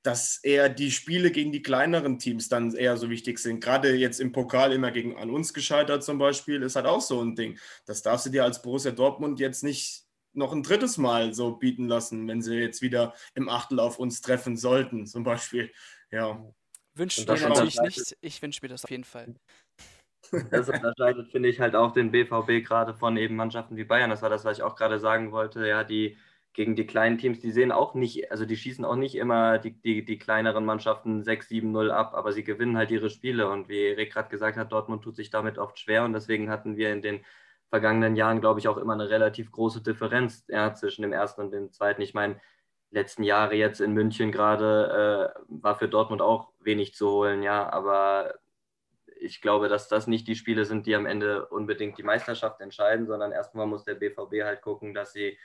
Speaker 2: dass eher die Spiele gegen die kleineren Teams dann eher so wichtig sind. Gerade jetzt im Pokal immer gegen an uns gescheitert zum Beispiel, ist halt auch so ein Ding. Das darfst du dir als Borussia Dortmund jetzt nicht noch ein drittes Mal so bieten lassen, wenn sie jetzt wieder im Achtel auf uns treffen sollten, zum Beispiel. Ja.
Speaker 1: Wünsche mir natürlich nicht. Ich wünsche mir das auf jeden Fall.
Speaker 3: Das unterscheidet, finde ich, halt auch den BVB gerade von eben Mannschaften wie Bayern. Das war das, was ich auch gerade sagen wollte. Ja, die gegen die kleinen Teams, die sehen auch nicht, also die schießen auch nicht immer die, die, die kleineren Mannschaften 6-7-0 ab, aber sie gewinnen halt ihre Spiele. Und wie Erik gerade gesagt hat, Dortmund tut sich damit oft schwer und deswegen hatten wir in den vergangenen Jahren, glaube ich, auch immer eine relativ große Differenz ja, zwischen dem ersten und dem zweiten. Ich meine, letzten Jahre jetzt in München gerade äh, war für Dortmund auch wenig zu holen, ja, aber ich glaube, dass das nicht die Spiele sind, die am Ende unbedingt die Meisterschaft entscheiden, sondern erstmal muss der BVB halt gucken, dass sie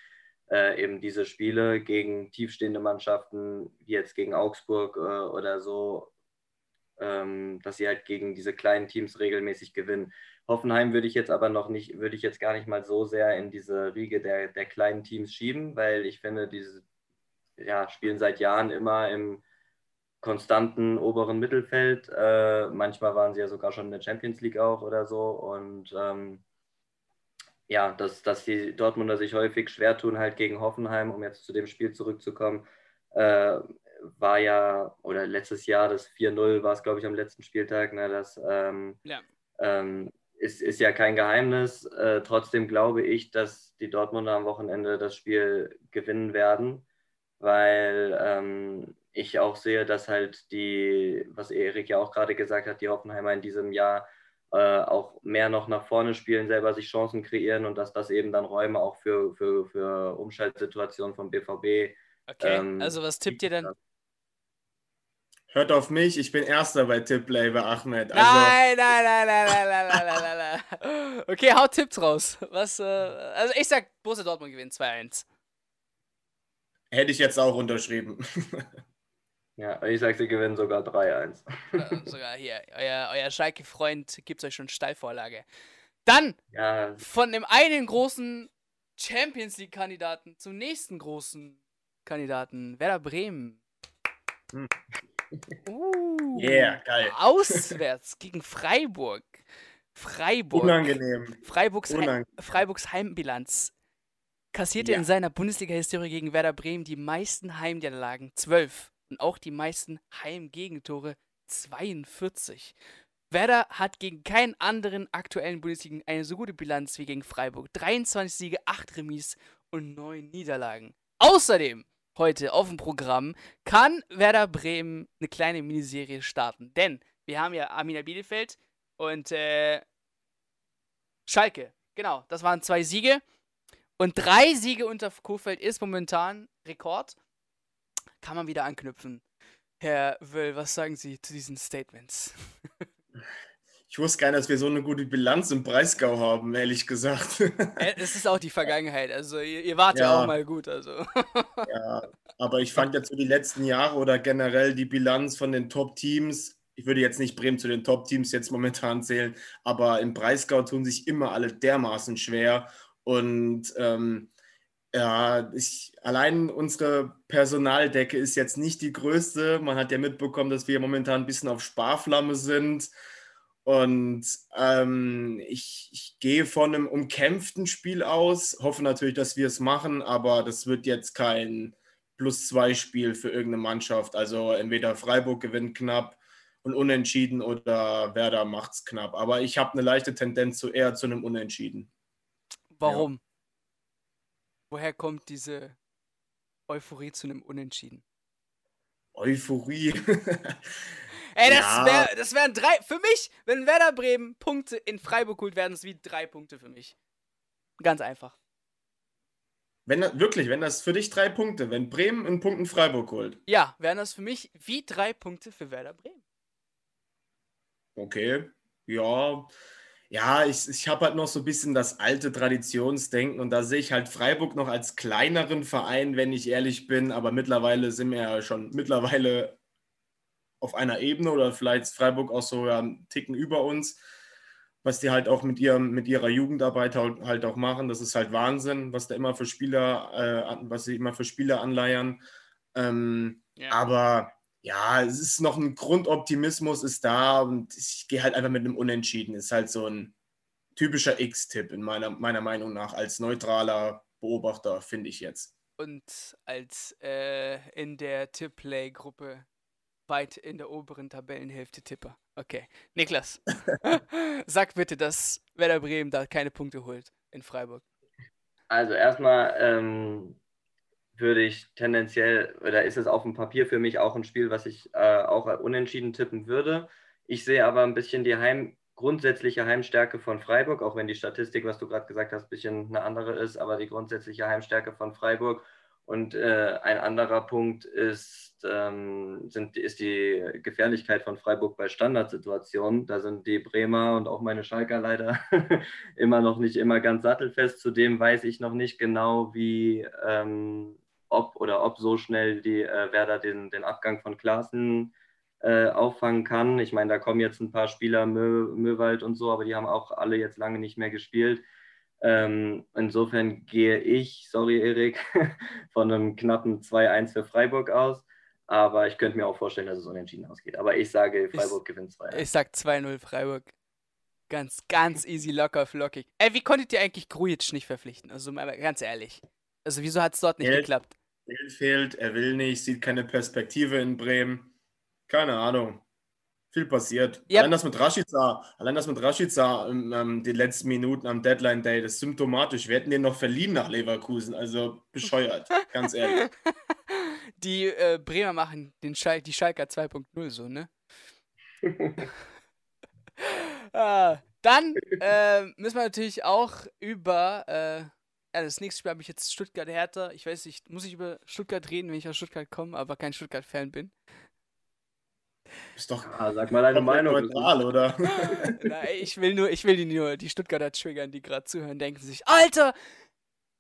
Speaker 3: äh, eben diese Spiele gegen tiefstehende Mannschaften, wie jetzt gegen Augsburg äh, oder so, ähm, dass sie halt gegen diese kleinen Teams regelmäßig gewinnen. Hoffenheim würde ich jetzt aber noch nicht, würde ich jetzt gar nicht mal so sehr in diese Riege der, der kleinen Teams schieben, weil ich finde, diese ja, spielen seit Jahren immer im konstanten oberen Mittelfeld. Äh, manchmal waren sie ja sogar schon in der Champions League auch oder so. Und ähm, ja, dass, dass die Dortmunder sich häufig schwer tun, halt gegen Hoffenheim, um jetzt zu dem Spiel zurückzukommen, äh, war ja, oder letztes Jahr, das 4-0 war es, glaube ich, am letzten Spieltag, ne, das ähm, ja. ähm, ist, ist ja kein Geheimnis. Äh, trotzdem glaube ich, dass die Dortmunder am Wochenende das Spiel gewinnen werden, weil ähm, ich auch sehe, dass halt die, was Erik ja auch gerade gesagt hat, die Hoffenheimer in diesem Jahr äh, auch mehr noch nach vorne spielen, selber sich Chancen kreieren und dass das eben dann Räume auch für, für, für Umschaltsituationen vom BVB.
Speaker 1: Okay, ähm, also was tippt ihr denn?
Speaker 2: Hört auf mich, ich bin Erster bei Tipplabel, Ahmed.
Speaker 1: Also nein, nein, nein, nein, nein, nein, nein, nein, nein, nein. Okay, haut Tipps raus. Was, äh, also ich sag, Borussia Dortmund gewinnt 2-1.
Speaker 2: Hätte ich jetzt auch unterschrieben.
Speaker 3: Ja, ich sag, sie gewinnen sogar 3-1.
Speaker 1: sogar hier, euer, euer Schalke-Freund gibt euch schon Steilvorlage. Dann ja. von dem einen großen Champions League-Kandidaten zum nächsten großen Kandidaten, Werder Bremen. Hm.
Speaker 2: Uh, yeah, geil.
Speaker 1: Auswärts gegen Freiburg. Freiburg.
Speaker 2: Unangenehm.
Speaker 1: Freiburgs, Unangenehm. Heim, Freiburgs Heimbilanz kassierte ja. in seiner Bundesliga-Historie gegen Werder Bremen die meisten Heimniederlagen, 12. Und auch die meisten Heimgegentore, 42. Werder hat gegen keinen anderen aktuellen Bundesliga eine so gute Bilanz wie gegen Freiburg. 23 Siege, 8 Remis und 9 Niederlagen. Außerdem heute auf dem Programm kann Werder Bremen eine kleine Miniserie starten. Denn wir haben ja Arminia Bielefeld und äh, Schalke. Genau, das waren zwei Siege. Und drei Siege unter Kofeld ist momentan Rekord. Kann man wieder anknüpfen. Herr Wöll, was sagen Sie zu diesen Statements?
Speaker 2: Ich wusste gar nicht, dass wir so eine gute Bilanz im Breisgau haben, ehrlich gesagt.
Speaker 1: Es ist auch die Vergangenheit. Also ihr, ihr wart ja. ja. auch mal gut. Also.
Speaker 2: Ja, aber ich fand jetzt so die letzten Jahre oder generell die Bilanz von den Top-Teams, ich würde jetzt nicht Bremen zu den Top-Teams jetzt momentan zählen, aber im Breisgau tun sich immer alle dermaßen schwer. Und ähm, ja, ich, allein unsere Personaldecke ist jetzt nicht die größte. Man hat ja mitbekommen, dass wir momentan ein bisschen auf Sparflamme sind. Und ähm, ich, ich, gehe von einem umkämpften Spiel aus, hoffe natürlich, dass wir es machen, aber das wird jetzt kein Plus-2-Spiel für irgendeine Mannschaft. Also entweder Freiburg gewinnt knapp und unentschieden oder Werder macht es knapp. Aber ich habe eine leichte Tendenz zu eher zu einem Unentschieden.
Speaker 1: Warum? Ja. Woher kommt diese Euphorie zu einem Unentschieden?
Speaker 2: Euphorie.
Speaker 1: Ey, das ja. wären drei. Für mich, wenn Werder Bremen Punkte in Freiburg holt, werden es wie drei Punkte für mich. Ganz einfach.
Speaker 2: Wenn das, wirklich, wenn das für dich drei Punkte, wenn Bremen einen Punkt in Freiburg holt.
Speaker 1: Ja, wären das für mich wie drei Punkte für Werder Bremen.
Speaker 2: Okay, ja. Ja, ich, ich habe halt noch so ein bisschen das alte Traditionsdenken und da sehe ich halt Freiburg noch als kleineren Verein, wenn ich ehrlich bin, aber mittlerweile sind wir ja schon mittlerweile auf einer Ebene oder vielleicht ist Freiburg auch so ja, einen Ticken über uns, was die halt auch mit, ihrem, mit ihrer Jugendarbeit halt, halt auch machen. Das ist halt Wahnsinn, was da immer für Spieler, äh, was sie immer für Spieler anleiern. Ähm, ja. Aber ja, es ist noch ein Grundoptimismus ist da und ich gehe halt einfach mit einem Unentschieden. Ist halt so ein typischer X-Tipp in meiner, meiner Meinung nach als neutraler Beobachter, finde ich jetzt.
Speaker 1: Und als äh, in der Tip-Play-Gruppe weit in der oberen Tabellenhälfte Tipper. Okay. Niklas, sag bitte, dass Werder Bremen da keine Punkte holt in Freiburg.
Speaker 3: Also erstmal ähm, würde ich tendenziell, oder ist es auf dem Papier für mich auch ein Spiel, was ich äh, auch unentschieden tippen würde. Ich sehe aber ein bisschen die Heim, grundsätzliche Heimstärke von Freiburg, auch wenn die Statistik, was du gerade gesagt hast, ein bisschen eine andere ist, aber die grundsätzliche Heimstärke von Freiburg und äh, ein anderer Punkt ist, ähm, sind, ist die Gefährlichkeit von Freiburg bei Standardsituationen. Da sind die Bremer und auch meine Schalker leider immer noch nicht immer ganz sattelfest. Zudem weiß ich noch nicht genau, wie, ähm, ob oder ob so schnell die äh, Werder den, den Abgang von Klaassen äh, auffangen kann. Ich meine, da kommen jetzt ein paar Spieler, Mö, Möwald und so, aber die haben auch alle jetzt lange nicht mehr gespielt. Ähm, insofern gehe ich, sorry Erik, von einem knappen 2-1 für Freiburg aus. Aber ich könnte mir auch vorstellen, dass es unentschieden ausgeht. Aber ich sage, Freiburg ich, gewinnt 2-1.
Speaker 1: Ich sage 2-0 Freiburg. Ganz, ganz easy, locker, flockig. Ey, wie konntet ihr eigentlich Grujic nicht verpflichten? Also mal ganz ehrlich. Also wieso hat es dort nicht Geld, geklappt?
Speaker 2: Geld fehlt, er will nicht, sieht keine Perspektive in Bremen. Keine Ahnung viel passiert. Yep. Allein das mit Rashica, allein das mit Rashica ähm, ähm, die letzten Minuten am Deadline Day, das ist symptomatisch. Wir hätten den noch verliehen nach Leverkusen, also bescheuert, ganz ehrlich.
Speaker 1: Die äh, Bremer machen den Schal die Schalker 2.0 so, ne? ah, dann äh, müssen wir natürlich auch über äh, ja, das nächste Spiel habe ich jetzt Stuttgart-Hertha. Ich weiß nicht, muss ich über Stuttgart reden, wenn ich aus Stuttgart komme, aber kein Stuttgart-Fan bin.
Speaker 2: Ist doch.
Speaker 3: Ah, sag mal deine Meinung.
Speaker 2: Neutral, oder?
Speaker 1: Nein, ich will nur, ich will die nur, die Stuttgarter triggern, die gerade zuhören, denken sich, Alter,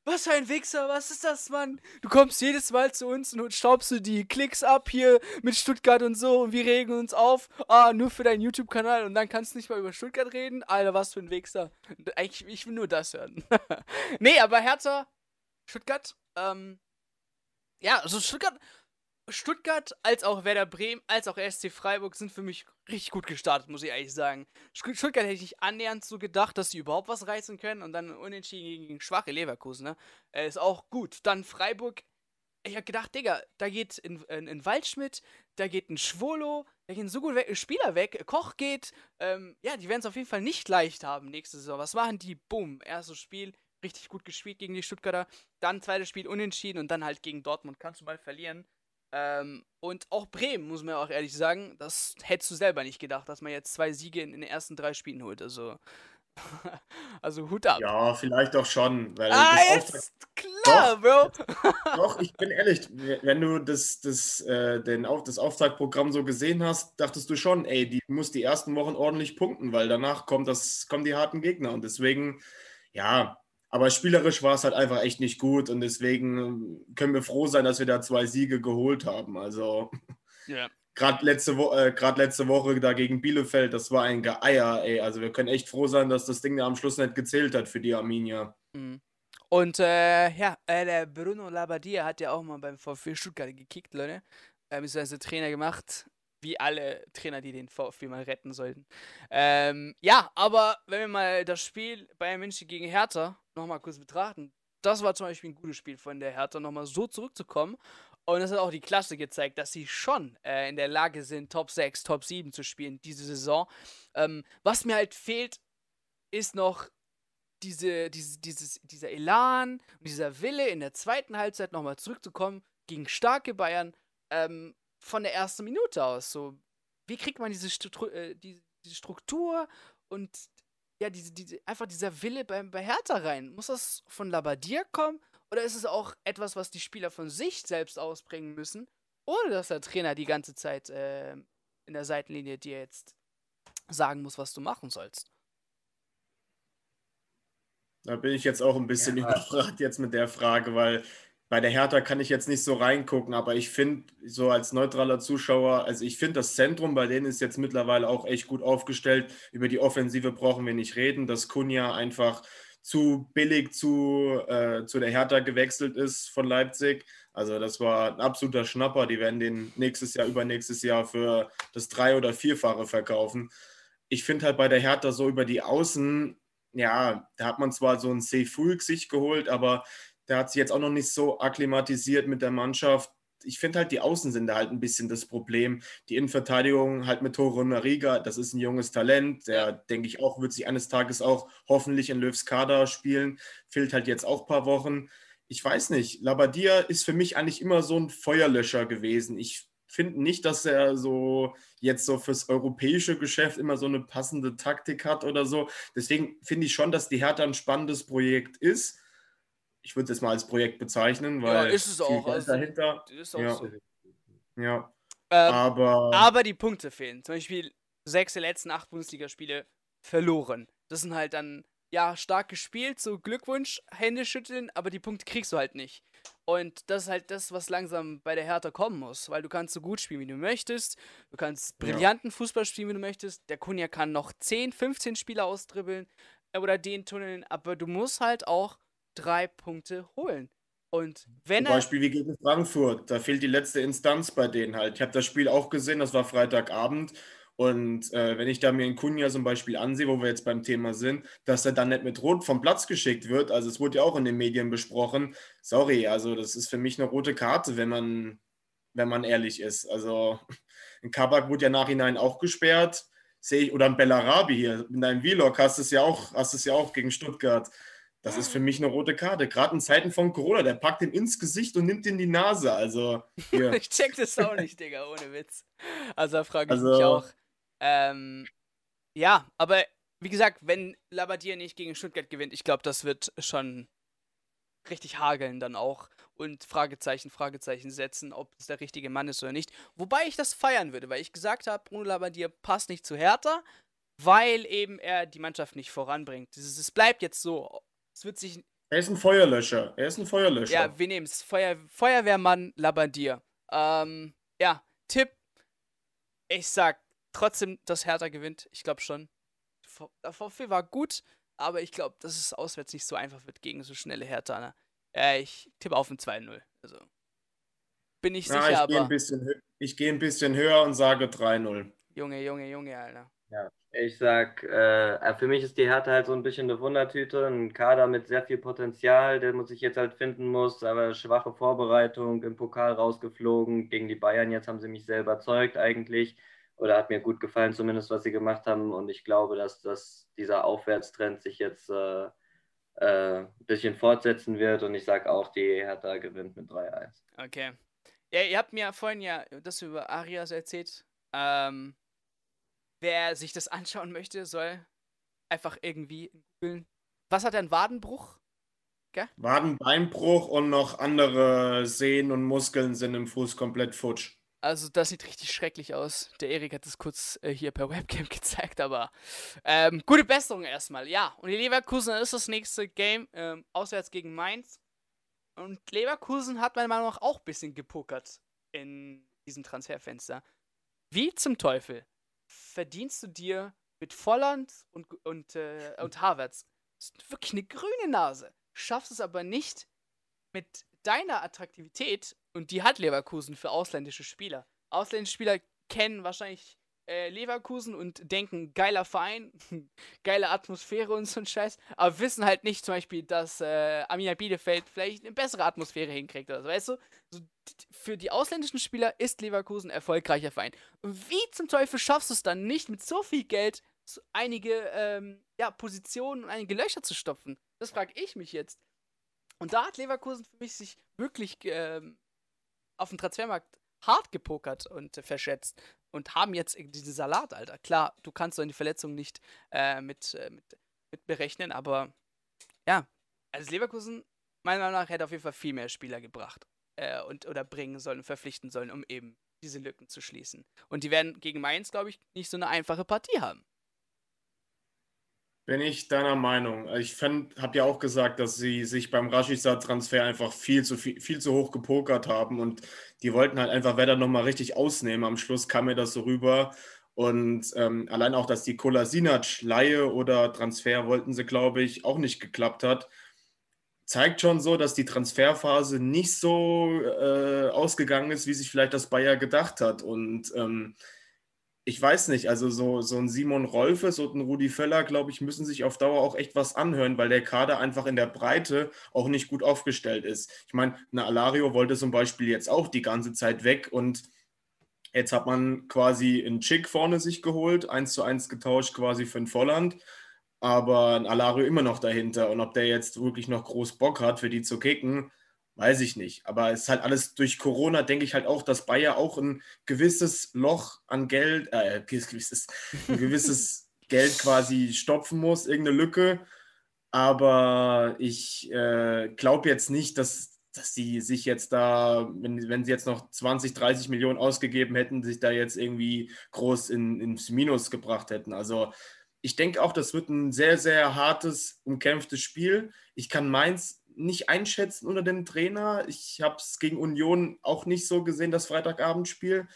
Speaker 1: was für ein Wichser, was ist das, Mann? Du kommst jedes Mal zu uns und staubst du die Klicks ab hier mit Stuttgart und so und wir regen uns auf. Ah, nur für deinen YouTube-Kanal und dann kannst du nicht mal über Stuttgart reden? Alter, was für ein Wichser. Eigentlich, ich will nur das hören. nee, aber Hertha, Stuttgart, ähm, ja, also Stuttgart, Stuttgart als auch Werder Bremen, als auch SC Freiburg sind für mich richtig gut gestartet, muss ich ehrlich sagen. Stuttgart hätte ich nicht annähernd so gedacht, dass sie überhaupt was reißen können und dann unentschieden gegen schwache Leverkusen, ne? Äh, ist auch gut. Dann Freiburg. Ich hab gedacht, Digga, da geht ein, ein, ein Waldschmidt, da geht ein Schwolo, da gehen so gut weg, Spieler weg, Koch geht. Ähm, ja, die werden es auf jeden Fall nicht leicht haben nächste Saison. Was machen die? Boom, erstes Spiel, richtig gut gespielt gegen die Stuttgarter. Dann zweites Spiel unentschieden und dann halt gegen Dortmund. Kannst du mal verlieren. Ähm, und auch Bremen, muss man ja auch ehrlich sagen, das hättest du selber nicht gedacht, dass man jetzt zwei Siege in, in den ersten drei Spielen holt. Also, also Hut ab.
Speaker 2: Ja, vielleicht auch schon.
Speaker 1: Weil ah, jetzt klar, doch,
Speaker 2: Bro. doch, ich bin ehrlich, wenn du das, das, äh, den, das Auftragprogramm so gesehen hast, dachtest du schon, ey, die muss die ersten Wochen ordentlich punkten, weil danach kommt das, kommen die harten Gegner. Und deswegen, ja, aber spielerisch war es halt einfach echt nicht gut und deswegen können wir froh sein, dass wir da zwei Siege geholt haben. Also ja. gerade letzte, Wo äh, letzte Woche da gegen Bielefeld, das war ein Geier, ey. Also wir können echt froh sein, dass das Ding da am Schluss nicht gezählt hat für die Arminia.
Speaker 1: Mhm. Und äh, ja, äh, der Bruno Labbadia hat ja auch mal beim VfB Stuttgart gekickt, Leute. Äh, beziehungsweise Trainer gemacht wie alle Trainer, die den VfB mal retten sollten. Ähm, ja, aber wenn wir mal das Spiel Bayern München gegen Hertha nochmal kurz betrachten, das war zum Beispiel ein gutes Spiel von der Hertha, nochmal so zurückzukommen. Und es hat auch die Klasse gezeigt, dass sie schon äh, in der Lage sind, Top 6, Top 7 zu spielen diese Saison. Ähm, was mir halt fehlt, ist noch diese, diese, dieses, dieser Elan und dieser Wille in der zweiten Halbzeit nochmal zurückzukommen gegen starke Bayern. Ähm, von der ersten Minute aus. So, wie kriegt man diese, Stru äh, die, diese Struktur und ja, diese, diese, einfach dieser Wille bei, bei Hertha rein? Muss das von Labadier kommen? Oder ist es auch etwas, was die Spieler von sich selbst ausbringen müssen, ohne dass der Trainer die ganze Zeit äh, in der Seitenlinie dir jetzt sagen muss, was du machen sollst?
Speaker 2: Da bin ich jetzt auch ein bisschen ja. überfragt jetzt mit der Frage, weil bei der Hertha kann ich jetzt nicht so reingucken, aber ich finde, so als neutraler Zuschauer, also ich finde, das Zentrum bei denen ist jetzt mittlerweile auch echt gut aufgestellt. Über die Offensive brauchen wir nicht reden, dass Kunja einfach zu billig zu, äh, zu der Hertha gewechselt ist von Leipzig. Also das war ein absoluter Schnapper. Die werden den nächstes Jahr, übernächstes Jahr für das Drei- oder Vierfache verkaufen. Ich finde halt bei der Hertha so über die Außen, ja, da hat man zwar so ein Seyful sich geholt, aber der hat sich jetzt auch noch nicht so akklimatisiert mit der Mannschaft. Ich finde halt, die Außen sind da halt ein bisschen das Problem. Die Innenverteidigung halt mit Toro Nariga, das ist ein junges Talent. Der, denke ich auch, wird sich eines Tages auch hoffentlich in Löws Kader spielen. Fehlt halt jetzt auch ein paar Wochen. Ich weiß nicht, Labadia ist für mich eigentlich immer so ein Feuerlöscher gewesen. Ich finde nicht, dass er so jetzt so fürs europäische Geschäft immer so eine passende Taktik hat oder so. Deswegen finde ich schon, dass die Hertha ein spannendes Projekt ist ich würde es mal als Projekt bezeichnen, weil
Speaker 1: ja, ist es auch.
Speaker 2: Also, dahinter.
Speaker 1: Ist auch
Speaker 2: ja.
Speaker 1: so.
Speaker 2: Ja.
Speaker 1: Ähm,
Speaker 2: aber,
Speaker 1: aber die Punkte fehlen. Zum Beispiel sechs der letzten acht Bundesligaspiele verloren. Das sind halt dann, ja, stark gespielt, so Glückwunsch, Hände schütteln, aber die Punkte kriegst du halt nicht. Und das ist halt das, was langsam bei der Hertha kommen muss, weil du kannst so gut spielen, wie du möchtest. Du kannst brillanten ja. Fußball spielen, wie du möchtest. Der Kunja kann noch 10, 15 Spieler ausdribbeln oder den tunneln, aber du musst halt auch drei Punkte holen. Und wenn
Speaker 2: Zum Beispiel wie gegen Frankfurt, da fehlt die letzte Instanz bei denen halt. Ich habe das Spiel auch gesehen, das war Freitagabend. Und äh, wenn ich da mir in Kunja zum Beispiel ansehe, wo wir jetzt beim Thema sind, dass er dann nicht mit Rot vom Platz geschickt wird, also es wurde ja auch in den Medien besprochen, sorry, also das ist für mich eine rote Karte, wenn man, wenn man ehrlich ist. Also in Kabak wurde ja nachhinein auch gesperrt, sehe ich, oder ein Bellarabi hier, in deinem Vlog hast du es ja auch, hast es ja auch gegen Stuttgart. Das ist für mich eine rote Karte. Gerade in Zeiten von Corona, der packt ihm ins Gesicht und nimmt ihn die Nase. Also,
Speaker 1: ich check das auch nicht, Digga, ohne Witz. Also, da frage ich also, mich auch. Ähm, ja, aber wie gesagt, wenn Labadier nicht gegen Stuttgart gewinnt, ich glaube, das wird schon richtig hageln dann auch und Fragezeichen, Fragezeichen setzen, ob es der richtige Mann ist oder nicht. Wobei ich das feiern würde, weil ich gesagt habe, Bruno Labadier passt nicht zu Hertha, weil eben er die Mannschaft nicht voranbringt. Es bleibt jetzt so, es wird sich
Speaker 2: Er ist ein Feuerlöscher. Er ist ein Feuerlöscher.
Speaker 1: Ja, wir nehmen es. Feuer, Feuerwehrmann Labandier. Ähm, ja, Tipp. Ich sag trotzdem, dass Hertha gewinnt. Ich glaube schon. Der VfB war gut, aber ich glaube, dass es auswärts nicht so einfach wird gegen so schnelle Hertha. Ne? Äh, ich tippe auf ein 2-0. Also bin ich sicher,
Speaker 2: ja, ich
Speaker 1: aber.
Speaker 2: Gehe ich gehe ein bisschen höher und sage 3-0.
Speaker 1: Junge, Junge, Junge, Alter.
Speaker 3: Ja, ich sag, äh, für mich ist die Hertha halt so ein bisschen eine Wundertüte, ein Kader mit sehr viel Potenzial, der muss ich jetzt halt finden muss, aber schwache Vorbereitung, im Pokal rausgeflogen, gegen die Bayern, jetzt haben sie mich sehr überzeugt eigentlich oder hat mir gut gefallen zumindest, was sie gemacht haben und ich glaube, dass das, dieser Aufwärtstrend sich jetzt äh, äh, ein bisschen fortsetzen wird und ich sage auch, die Hertha gewinnt mit 3-1.
Speaker 1: Okay. Ja, ihr habt mir vorhin ja das über Arias erzählt. Ähm, wer sich das anschauen möchte, soll einfach irgendwie googeln. Was hat er, einen Wadenbruch?
Speaker 2: Gell? Wadenbeinbruch und noch andere Sehnen und Muskeln sind im Fuß komplett futsch.
Speaker 1: Also das sieht richtig schrecklich aus. Der Erik hat es kurz äh, hier per Webcam gezeigt, aber ähm, gute Besserung erstmal. Ja, und die Leverkusen ist das nächste Game ähm, auswärts gegen Mainz. Und Leverkusen hat meiner Meinung nach auch ein bisschen gepokert in diesem Transferfenster. Wie zum Teufel verdienst du dir mit Volland und, und, äh, und Havertz wirklich eine grüne Nase. Schaffst es aber nicht mit deiner Attraktivität, und die hat Leverkusen für ausländische Spieler. Ausländische Spieler kennen wahrscheinlich äh, Leverkusen und denken, geiler Verein, geile Atmosphäre und so ein Scheiß, aber wissen halt nicht zum Beispiel, dass äh, Amina Bielefeld vielleicht eine bessere Atmosphäre hinkriegt oder so, weißt du? So, für die ausländischen Spieler ist Leverkusen ein erfolgreicher Verein. Wie zum Teufel schaffst du es dann nicht, mit so viel Geld so einige ähm, ja, Positionen und einige Löcher zu stopfen? Das frage ich mich jetzt. Und da hat Leverkusen für mich sich wirklich ähm, auf dem Transfermarkt hart gepokert und äh, verschätzt und haben jetzt diesen Salat, Alter. Klar, du kannst so eine Verletzung nicht äh, mit, äh, mit, mit berechnen, aber ja, also Leverkusen, meiner Meinung nach, hätte auf jeden Fall viel mehr Spieler gebracht äh, und oder bringen sollen, verpflichten sollen, um eben diese Lücken zu schließen. Und die werden gegen Mainz, glaube ich, nicht so eine einfache Partie haben.
Speaker 2: Bin ich deiner Meinung. Ich habe ja auch gesagt, dass sie sich beim Rashica-Transfer einfach viel zu, viel, viel zu hoch gepokert haben und die wollten halt einfach Werder nochmal richtig ausnehmen. Am Schluss kam mir das so rüber. Und ähm, allein auch, dass die Kolasinac-Leihe oder Transfer wollten sie, glaube ich, auch nicht geklappt hat, zeigt schon so, dass die Transferphase nicht so äh, ausgegangen ist, wie sich vielleicht das Bayer gedacht hat. Und ähm, ich weiß nicht, also so, so ein Simon Rolfes und ein Rudi Völler, glaube ich, müssen sich auf Dauer auch echt was anhören, weil der Kader einfach in der Breite auch nicht gut aufgestellt ist. Ich meine, eine Alario wollte zum Beispiel jetzt auch die ganze Zeit weg und jetzt hat man quasi einen Chick vorne sich geholt, eins zu eins getauscht quasi für ein Volland, aber ein Alario immer noch dahinter und ob der jetzt wirklich noch groß Bock hat, für die zu kicken, Weiß ich nicht. Aber es ist halt alles durch Corona, denke ich halt auch, dass Bayer auch ein gewisses Loch an Geld, äh, gewisses, ein gewisses Geld quasi stopfen muss, irgendeine Lücke. Aber ich äh, glaube jetzt nicht, dass, dass sie sich jetzt da, wenn, wenn sie jetzt noch 20, 30 Millionen ausgegeben hätten, sich da jetzt irgendwie groß in, ins Minus gebracht hätten. Also ich denke auch, das wird ein sehr, sehr hartes, umkämpftes Spiel. Ich kann Mainz nicht einschätzen unter dem Trainer. Ich habe es gegen Union auch nicht so gesehen, das Freitagabendspiel.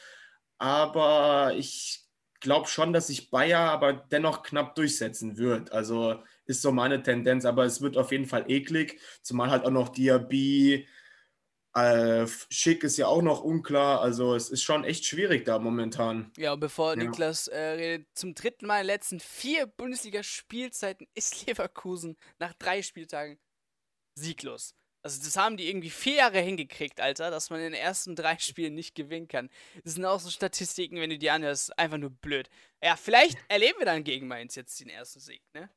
Speaker 2: Aber ich glaube schon, dass sich Bayer aber dennoch knapp durchsetzen wird. Also ist so meine Tendenz. Aber es wird auf jeden Fall eklig. Zumal halt auch noch Diaby. Äh, Schick ist ja auch noch unklar. Also es ist schon echt schwierig da momentan.
Speaker 1: Ja, und bevor ja. Niklas äh, zum dritten Mal in den letzten vier Bundesliga-Spielzeiten ist Leverkusen nach drei Spieltagen sieglos. Also das haben die irgendwie vier Jahre hingekriegt, Alter, dass man in den ersten drei Spielen nicht gewinnen kann. Das sind auch so Statistiken, wenn du die anhörst, einfach nur blöd. Ja, vielleicht erleben wir dann gegen Mainz jetzt den ersten Sieg, ne?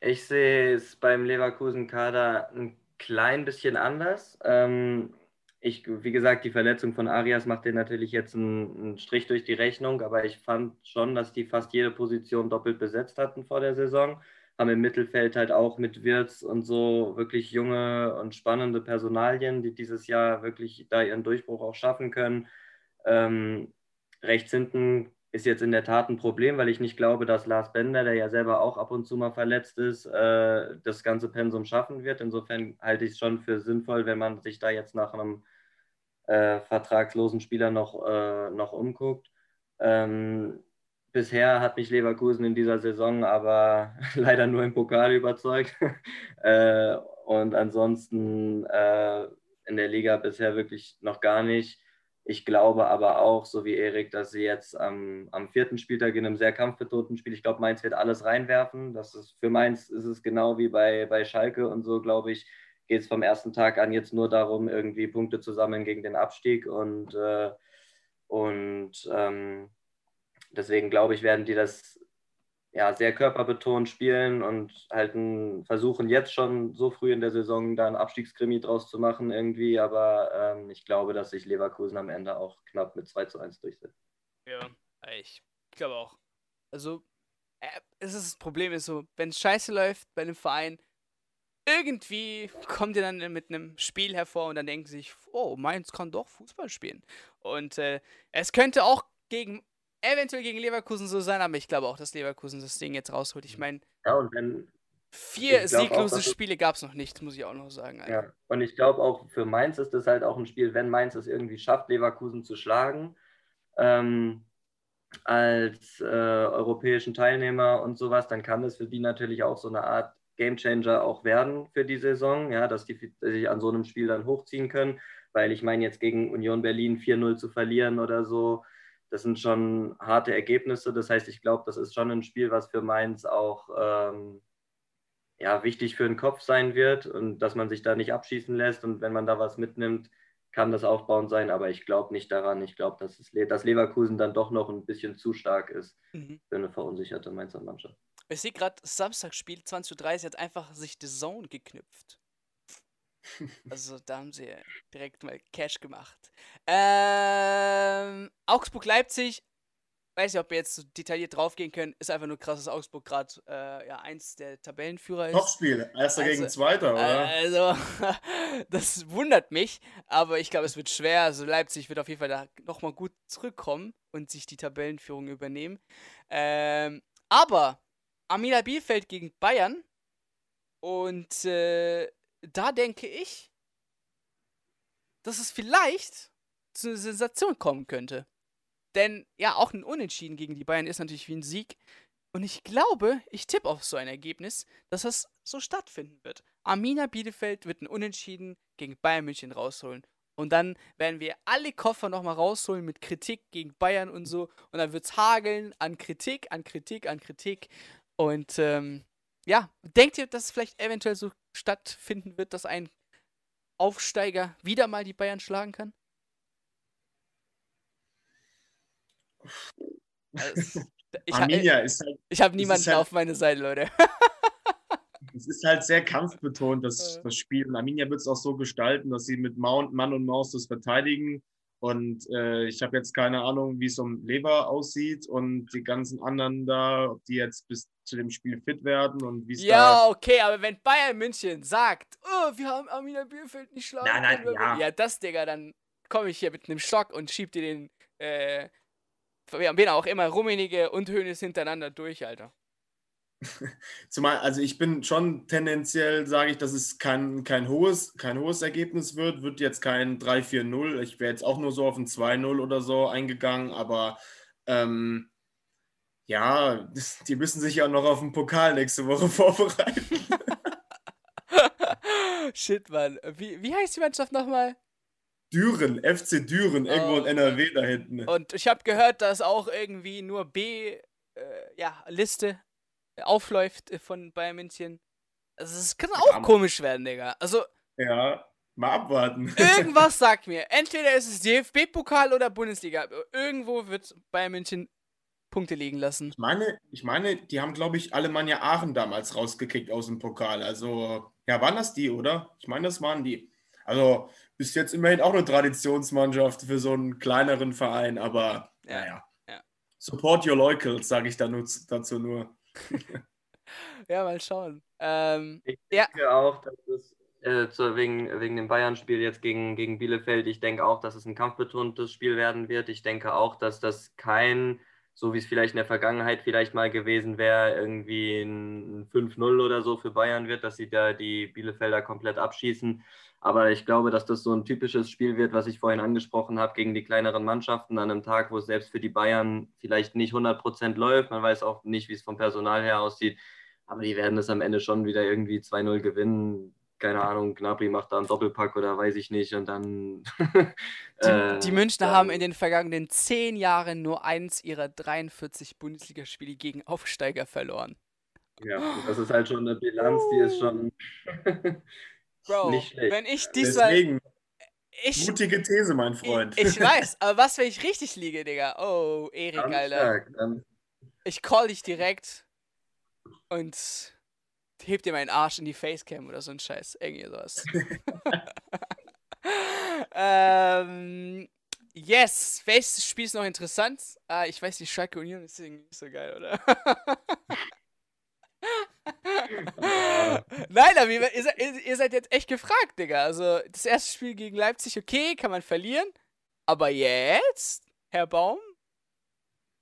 Speaker 3: Ich sehe es beim Leverkusen-Kader ein klein bisschen anders. Ähm, ich, wie gesagt, die Verletzung von Arias macht dir natürlich jetzt einen, einen Strich durch die Rechnung, aber ich fand schon, dass die fast jede Position doppelt besetzt hatten vor der Saison haben im Mittelfeld halt auch mit Wirtz und so wirklich junge und spannende Personalien, die dieses Jahr wirklich da ihren Durchbruch auch schaffen können. Ähm, rechts hinten ist jetzt in der Tat ein Problem, weil ich nicht glaube, dass Lars Bender, der ja selber auch ab und zu mal verletzt ist, äh, das ganze Pensum schaffen wird. Insofern halte ich es schon für sinnvoll, wenn man sich da jetzt nach einem äh, vertragslosen Spieler noch, äh, noch umguckt. Ähm, bisher hat mich Leverkusen in dieser Saison aber leider nur im Pokal überzeugt. äh, und ansonsten äh, in der Liga bisher wirklich noch gar nicht. Ich glaube aber auch, so wie Erik, dass sie jetzt am, am vierten Spieltag in einem sehr kampfbetonten Spiel, ich glaube, Mainz wird alles reinwerfen. Das ist, für Mainz ist es genau wie bei, bei Schalke und so, glaube ich, geht es vom ersten Tag an jetzt nur darum, irgendwie Punkte zu sammeln gegen den Abstieg. Und, äh, und ähm, deswegen glaube ich, werden die das ja, sehr körperbetont spielen und halt versuchen jetzt schon so früh in der Saison da ein Abstiegskrimi draus zu machen irgendwie. Aber ähm, ich glaube, dass sich Leverkusen am Ende auch knapp mit 2 zu 1 durchsetzt.
Speaker 1: Ja, ich glaube auch. Also, äh, es ist das Problem ist so, wenn es scheiße läuft bei einem Verein, irgendwie kommt ihr dann mit einem Spiel hervor und dann denken sie sich, oh, Mainz kann doch Fußball spielen. Und äh, es könnte auch gegen eventuell gegen Leverkusen so sein, aber ich glaube auch, dass Leverkusen das Ding jetzt rausholt. Ich meine,
Speaker 3: ja, und wenn,
Speaker 1: vier sieglose auch, Spiele gab es noch nicht, muss ich auch noch sagen.
Speaker 3: Alter. Ja, und ich glaube auch für Mainz ist das halt auch ein Spiel, wenn Mainz es irgendwie schafft, Leverkusen zu schlagen, ähm, als äh, europäischen Teilnehmer und sowas, dann kann das für die natürlich auch so eine Art Gamechanger auch werden für die Saison, ja, dass die sich an so einem Spiel dann hochziehen können, weil ich meine, jetzt gegen Union Berlin 4-0 zu verlieren oder so, das sind schon harte Ergebnisse. Das heißt, ich glaube, das ist schon ein Spiel, was für Mainz auch ähm, ja, wichtig für den Kopf sein wird und dass man sich da nicht abschießen lässt. Und wenn man da was mitnimmt, kann das aufbauend sein. Aber ich glaube nicht daran. Ich glaube, dass, dass Leverkusen dann doch noch ein bisschen zu stark ist mhm. für eine verunsicherte Mainzer Mannschaft.
Speaker 1: Ich sehe gerade, Samstagspiel 20.30 Uhr hat einfach sich The Zone geknüpft. Also da haben sie direkt mal Cash gemacht. Ähm, Augsburg-Leipzig, weiß nicht, ob wir jetzt so detailliert draufgehen können, ist einfach nur krass, dass Augsburg gerade äh, ja, eins der Tabellenführer ist.
Speaker 2: Topspiel, erster also, gegen zweiter, oder?
Speaker 1: Also, das wundert mich, aber ich glaube, es wird schwer. Also Leipzig wird auf jeden Fall da nochmal gut zurückkommen und sich die Tabellenführung übernehmen. Ähm, aber Amina Bielefeld gegen Bayern und äh, da denke ich, dass es vielleicht zu einer Sensation kommen könnte. Denn ja, auch ein Unentschieden gegen die Bayern ist natürlich wie ein Sieg. Und ich glaube, ich tippe auf so ein Ergebnis, dass das so stattfinden wird. Arminia Bielefeld wird ein Unentschieden gegen Bayern München rausholen. Und dann werden wir alle Koffer nochmal rausholen mit Kritik gegen Bayern und so. Und dann wird es hageln an Kritik, an Kritik, an Kritik. Und ähm, ja, denkt ihr, dass es vielleicht eventuell so stattfinden wird, dass ein Aufsteiger wieder mal die Bayern schlagen kann? Also, ich Arminia ist halt. Ich habe niemanden halt, auf meine Seite, Leute.
Speaker 2: es ist halt sehr kampfbetont, das, das Spiel. Und Arminia wird es auch so gestalten, dass sie mit Mount, Mann und Maus das verteidigen und äh, ich habe jetzt keine Ahnung, wie es um Lever aussieht und die ganzen anderen da, ob die jetzt bis zu dem Spiel fit werden und wie es
Speaker 1: Ja, okay, aber wenn Bayern München sagt, oh, wir haben Arminia Bielefeld nicht schlagen
Speaker 2: nein, nein, ja.
Speaker 1: ja, das, Digga, dann komme ich hier mit einem Stock und schieb dir den, äh, wen auch immer, Rummenige und Hönes hintereinander durch, Alter.
Speaker 2: Zumal, also ich bin schon tendenziell, sage ich, dass es kein, kein, hohes, kein hohes Ergebnis wird, wird jetzt kein 3-4-0. Ich wäre jetzt auch nur so auf ein 2-0 oder so eingegangen, aber ähm, ja, die müssen sich ja noch auf den Pokal nächste Woche vorbereiten.
Speaker 1: Shit, Mann. Wie, wie heißt die Mannschaft nochmal?
Speaker 2: Düren, FC Düren, irgendwo oh, in NRW da hinten.
Speaker 1: Und ich habe gehört, dass auch irgendwie nur B, äh, ja, Liste aufläuft äh, von Bayern München. Also es kann auch ja, komisch werden, Digga. Also.
Speaker 2: Ja, mal abwarten.
Speaker 1: Irgendwas sagt mir. Entweder ist es DFB-Pokal oder Bundesliga. Irgendwo wird Bayern München Punkte liegen lassen.
Speaker 2: Ich meine, ich meine, die haben, glaube ich, Alemannia Aachen damals rausgekickt aus dem Pokal. Also, ja, waren das die, oder? Ich meine, das waren die. Also, ist jetzt immerhin auch eine Traditionsmannschaft für so einen kleineren Verein, aber ja, naja. Ja. Support your locals, sage ich da nur, dazu nur.
Speaker 1: ja, mal schauen. Ähm,
Speaker 3: ich denke ja. auch, dass es äh, zu, wegen, wegen dem Bayern-Spiel jetzt gegen, gegen Bielefeld, ich denke auch, dass es ein kampfbetontes Spiel werden wird. Ich denke auch, dass das kein so wie es vielleicht in der Vergangenheit vielleicht mal gewesen wäre, irgendwie ein 5-0 oder so für Bayern wird, dass sie da die Bielefelder komplett abschießen. Aber ich glaube, dass das so ein typisches Spiel wird, was ich vorhin angesprochen habe, gegen die kleineren Mannschaften an einem Tag, wo es selbst für die Bayern vielleicht nicht 100 Prozent läuft. Man weiß auch nicht, wie es vom Personal her aussieht. Aber die werden es am Ende schon wieder irgendwie 2-0 gewinnen keine Ahnung, Gnabry macht da einen Doppelpack oder weiß ich nicht und dann.
Speaker 1: die, äh, die Münchner dann, haben in den vergangenen zehn Jahren nur eins ihrer 43 Bundesligaspiele gegen Aufsteiger verloren.
Speaker 3: Ja, das ist halt schon eine Bilanz, die ist schon
Speaker 1: Bro, nicht schlecht. Wenn ich diesmal. Deswegen,
Speaker 2: ich, mutige These, mein Freund.
Speaker 1: Ich, ich, weiß, aber was, wenn ich richtig liege, Digga? Oh, Erik, Alter. Stark, ich call dich direkt und hebt dir meinen Arsch in die Facecam oder so ein Scheiß. Irgendwie sowas. ähm, yes, welches Spiel ist noch interessant? Ah, ich weiß, die Schalke Union ist irgendwie nicht so geil, oder? Nein, aber ihr, ihr, ihr, seid jetzt echt gefragt, Digga. Also, das erste Spiel gegen Leipzig, okay, kann man verlieren. Aber jetzt, Herr Baum,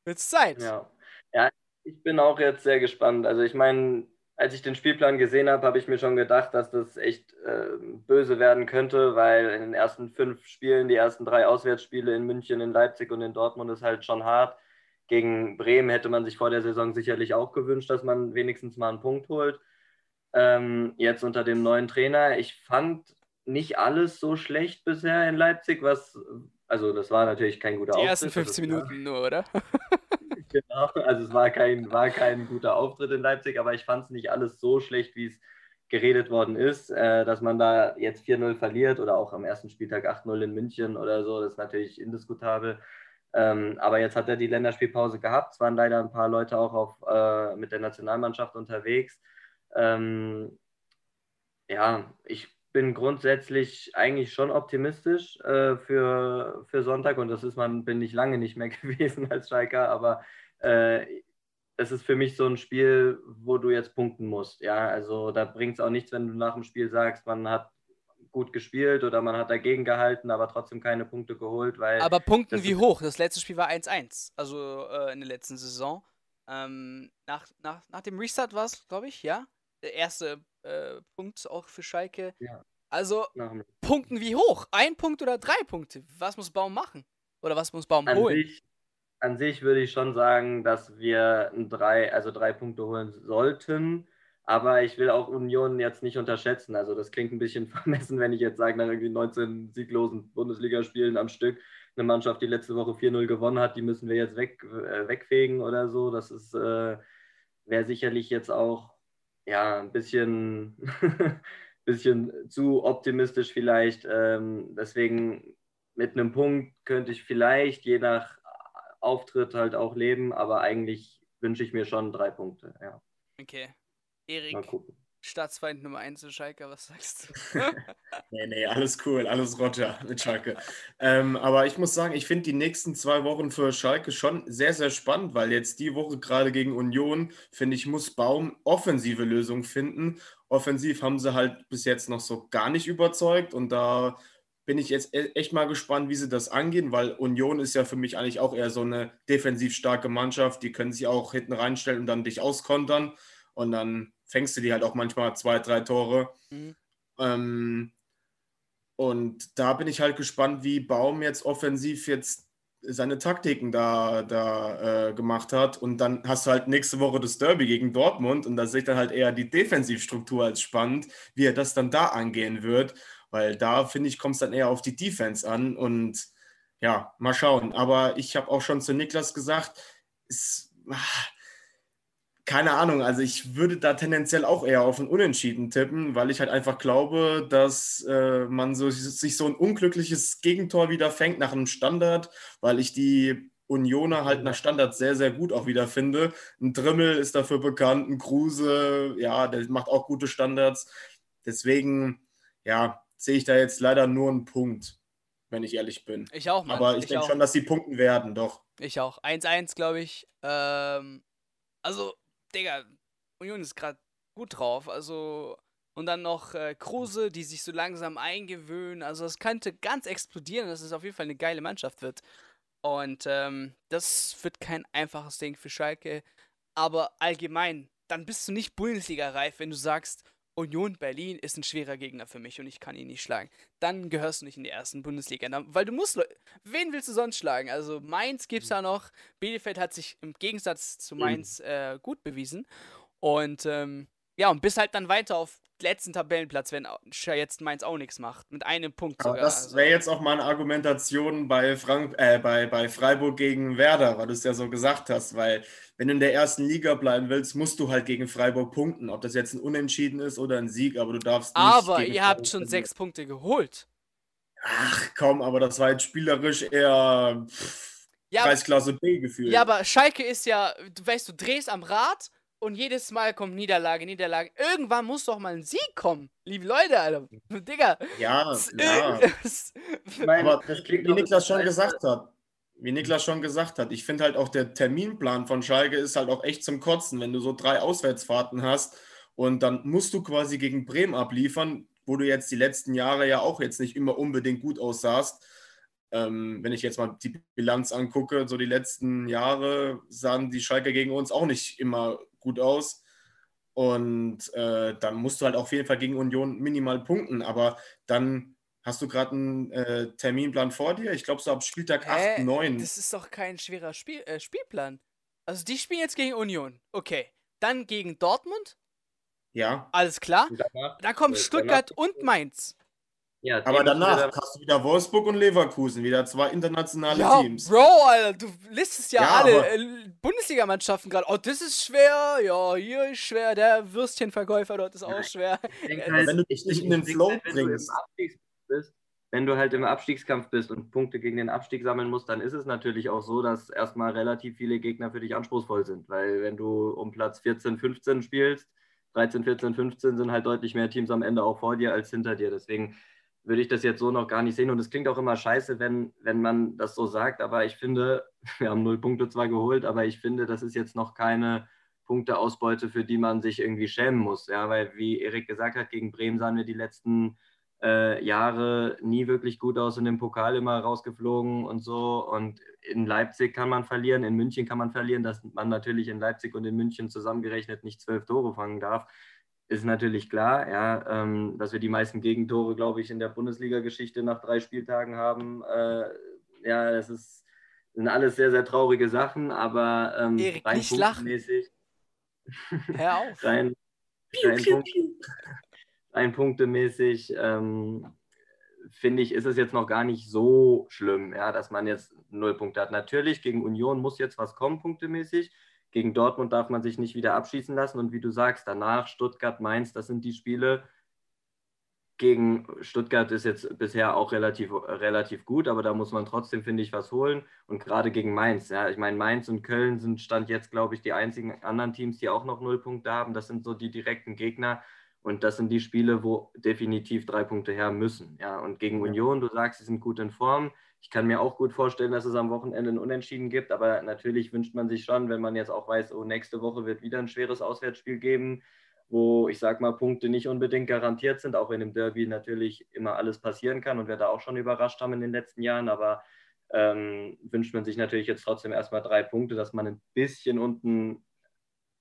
Speaker 1: wird's Zeit.
Speaker 3: Ja. ja, ich bin auch jetzt sehr gespannt. Also, ich meine, als ich den Spielplan gesehen habe, habe ich mir schon gedacht, dass das echt äh, böse werden könnte, weil in den ersten fünf Spielen, die ersten drei Auswärtsspiele in München, in Leipzig und in Dortmund ist halt schon hart. Gegen Bremen hätte man sich vor der Saison sicherlich auch gewünscht, dass man wenigstens mal einen Punkt holt. Ähm, jetzt unter dem neuen Trainer. Ich fand nicht alles so schlecht bisher in Leipzig, was, also das war natürlich kein guter
Speaker 1: Auftritt. Die ersten 15 Minuten nur, oder?
Speaker 3: Genau, also es war kein, war kein guter Auftritt in Leipzig, aber ich fand es nicht alles so schlecht, wie es geredet worden ist, äh, dass man da jetzt 4-0 verliert oder auch am ersten Spieltag 8-0 in München oder so, das ist natürlich indiskutabel. Ähm, aber jetzt hat er die Länderspielpause gehabt. Es waren leider ein paar Leute auch auf, äh, mit der Nationalmannschaft unterwegs. Ähm, ja, ich bin grundsätzlich eigentlich schon optimistisch äh, für, für Sonntag und das ist man, bin ich lange nicht mehr gewesen als Schalker, aber äh, es ist für mich so ein Spiel, wo du jetzt punkten musst. Ja, also da bringt es auch nichts, wenn du nach dem Spiel sagst, man hat gut gespielt oder man hat dagegen gehalten, aber trotzdem keine Punkte geholt, weil.
Speaker 1: Aber Punkten wie hoch? Das letzte Spiel war 1-1, also äh, in der letzten Saison. Ähm, nach, nach, nach dem Restart war es, glaube ich, ja. Der erste äh, Punkt auch für Schalke. Ja. Also, Punkten wie hoch? Ein Punkt oder drei Punkte? Was muss Baum machen? Oder was muss Baum
Speaker 3: an
Speaker 1: holen?
Speaker 3: Sich, an sich würde ich schon sagen, dass wir drei, also drei Punkte holen sollten. Aber ich will auch Union jetzt nicht unterschätzen. Also das klingt ein bisschen vermessen, wenn ich jetzt sage, nach irgendwie 19 sieglosen Bundesligaspielen am Stück, eine Mannschaft, die letzte Woche 4-0 gewonnen hat, die müssen wir jetzt weg, äh, wegfegen oder so. Das ist äh, wäre sicherlich jetzt auch ja ein bisschen, bisschen zu optimistisch vielleicht. Ähm, deswegen mit einem Punkt könnte ich vielleicht je nach Auftritt halt auch leben, aber eigentlich wünsche ich mir schon drei Punkte, ja.
Speaker 1: Okay. Erik, Staatsfeind Nummer 1 in Schalke, was sagst du?
Speaker 2: nee, nee, alles cool, alles Roger mit Schalke. Ähm, aber ich muss sagen, ich finde die nächsten zwei Wochen für Schalke schon sehr, sehr spannend, weil jetzt die Woche gerade gegen Union, finde ich, muss Baum offensive Lösungen finden. Offensiv haben sie halt bis jetzt noch so gar nicht überzeugt und da bin ich jetzt e-, echt mal gespannt, wie sie das angehen, weil Union ist ja für mich eigentlich auch eher so eine defensiv starke Mannschaft. Die können sich auch hinten reinstellen und dann dich auskontern und dann fängst du die halt auch manchmal zwei, drei Tore. Mhm. Ähm, und da bin ich halt gespannt, wie Baum jetzt offensiv jetzt seine Taktiken da, da äh, gemacht hat. Und dann hast du halt nächste Woche das Derby gegen Dortmund und da sehe ich dann halt eher die Defensivstruktur als spannend, wie er das dann da angehen wird. Weil da, finde ich, kommt es dann eher auf die Defense an und ja, mal schauen. Aber ich habe auch schon zu Niklas gesagt, es, ach, keine Ahnung, also ich würde da tendenziell auch eher auf ein Unentschieden tippen, weil ich halt einfach glaube, dass äh, man so, sich so ein unglückliches Gegentor wieder fängt nach einem Standard, weil ich die Unioner halt nach Standard sehr, sehr gut auch wieder finde. Ein Drimmel ist dafür bekannt, ein Kruse, ja, der macht auch gute Standards. Deswegen, ja, sehe ich da jetzt leider nur einen Punkt, wenn ich ehrlich bin.
Speaker 1: Ich auch, Mann.
Speaker 2: Aber ich, ich denke schon, dass sie punkten werden, doch.
Speaker 1: Ich auch. 1-1, glaube ich. Ähm, also, Digga, Union ist gerade gut drauf. Also, und dann noch äh, Kruse, die sich so langsam eingewöhnen. Also, es könnte ganz explodieren, dass es auf jeden Fall eine geile Mannschaft wird. Und ähm, das wird kein einfaches Ding für Schalke. Aber allgemein, dann bist du nicht Bundesliga-reif, wenn du sagst, Union Berlin ist ein schwerer Gegner für mich und ich kann ihn nicht schlagen. Dann gehörst du nicht in die ersten Bundesliga. Weil du musst. Wen willst du sonst schlagen? Also Mainz gibt es da noch. Bielefeld hat sich im Gegensatz zu Mainz äh, gut bewiesen. Und ähm, ja, und bis halt dann weiter auf letzten Tabellenplatz, wenn jetzt Mainz auch nichts macht. Mit einem Punkt
Speaker 2: sogar. Aber das also. wäre jetzt auch mal eine Argumentation bei, Frank äh, bei, bei Freiburg gegen Werder, weil du es ja so gesagt hast. Weil, wenn du in der ersten Liga bleiben willst, musst du halt gegen Freiburg punkten. Ob das jetzt ein Unentschieden ist oder ein Sieg, aber du darfst
Speaker 1: nicht. Aber ihr habt schon sechs Punkte geholt.
Speaker 2: Ach komm, aber das war jetzt spielerisch eher pff, ja, Kreisklasse B gefühlt.
Speaker 1: Ja, aber Schalke ist ja, weißt, du drehst am Rad und jedes Mal kommt Niederlage, Niederlage. Irgendwann muss doch mal ein Sieg kommen. Liebe Leute, Alter. Digga.
Speaker 2: Ja, ja. Aber das klingt wie Niklas schon gesagt hat. Wie Niklas schon gesagt hat, ich finde halt auch der Terminplan von Schalke ist halt auch echt zum Kotzen, wenn du so drei Auswärtsfahrten hast und dann musst du quasi gegen Bremen abliefern, wo du jetzt die letzten Jahre ja auch jetzt nicht immer unbedingt gut aussahst. Ähm, wenn ich jetzt mal die Bilanz angucke, so die letzten Jahre sahen die Schalke gegen uns auch nicht immer gut aus. Und äh, dann musst du halt auf jeden Fall gegen Union minimal punkten. Aber dann hast du gerade einen äh, Terminplan vor dir. Ich glaube, so ab Spieltag äh, 8, 9.
Speaker 1: Das ist doch kein schwerer Spiel, äh, Spielplan. Also, die spielen jetzt gegen Union. Okay. Dann gegen Dortmund.
Speaker 2: Ja.
Speaker 1: Alles klar. Dann kommt Stuttgart und Mainz.
Speaker 2: Ja, aber danach wieder... hast du wieder Wolfsburg und Leverkusen, wieder zwei internationale
Speaker 1: ja,
Speaker 2: Teams.
Speaker 1: Bro, Alter, du listest ja, ja alle äh, Bundesligamannschaften gerade. Oh, das ist schwer. Ja, hier ist schwer. Der Würstchenverkäufer dort ist auch schwer.
Speaker 3: Ich halt, wenn du dich nicht in den Flow halt, bringst. Bist, wenn du halt im Abstiegskampf bist und Punkte gegen den Abstieg sammeln musst, dann ist es natürlich auch so, dass erstmal relativ viele Gegner für dich anspruchsvoll sind. Weil wenn du um Platz 14, 15 spielst, 13, 14, 15 sind halt deutlich mehr Teams am Ende auch vor dir als hinter dir. Deswegen würde ich das jetzt so noch gar nicht sehen. Und es klingt auch immer scheiße, wenn, wenn man das so sagt. Aber ich finde, wir haben null Punkte zwar geholt, aber ich finde, das ist jetzt noch keine Punkteausbeute, für die man sich irgendwie schämen muss. Ja, weil, wie Erik gesagt hat, gegen Bremen sahen wir die letzten äh, Jahre nie wirklich gut aus in dem Pokal immer rausgeflogen und so. Und in Leipzig kann man verlieren, in München kann man verlieren, dass man natürlich in Leipzig und in München zusammengerechnet nicht zwölf Tore fangen darf ist natürlich klar, ja, ähm, dass wir die meisten Gegentore, glaube ich, in der Bundesliga-Geschichte nach drei Spieltagen haben. Äh, ja, das ist, sind alles sehr, sehr traurige Sachen, aber ähm,
Speaker 1: Erik, rein nicht punktemäßig. Hör auf. rein,
Speaker 3: rein, Punkt, rein punktemäßig ähm, finde ich, ist es jetzt noch gar nicht so schlimm, ja, dass man jetzt null Punkte hat. Natürlich, gegen Union muss jetzt was kommen, punktemäßig. Gegen Dortmund darf man sich nicht wieder abschießen lassen. Und wie du sagst, danach Stuttgart, Mainz, das sind die Spiele. Gegen Stuttgart ist jetzt bisher auch relativ, relativ gut, aber da muss man trotzdem, finde ich, was holen. Und gerade gegen Mainz, ja, ich meine, Mainz und Köln sind Stand jetzt, glaube ich, die einzigen anderen Teams, die auch noch null Punkte haben. Das sind so die direkten Gegner. Und das sind die Spiele, wo definitiv drei Punkte her müssen. Ja, und gegen Union, du sagst, sie sind gut in Form. Ich kann mir auch gut vorstellen, dass es am Wochenende ein Unentschieden gibt, aber natürlich wünscht man sich schon, wenn man jetzt auch weiß, oh, nächste Woche wird wieder ein schweres Auswärtsspiel geben, wo ich sag mal Punkte nicht unbedingt garantiert sind, auch wenn im Derby natürlich immer alles passieren kann und wir da auch schon überrascht haben in den letzten Jahren, aber ähm, wünscht man sich natürlich jetzt trotzdem erstmal drei Punkte, dass man ein bisschen unten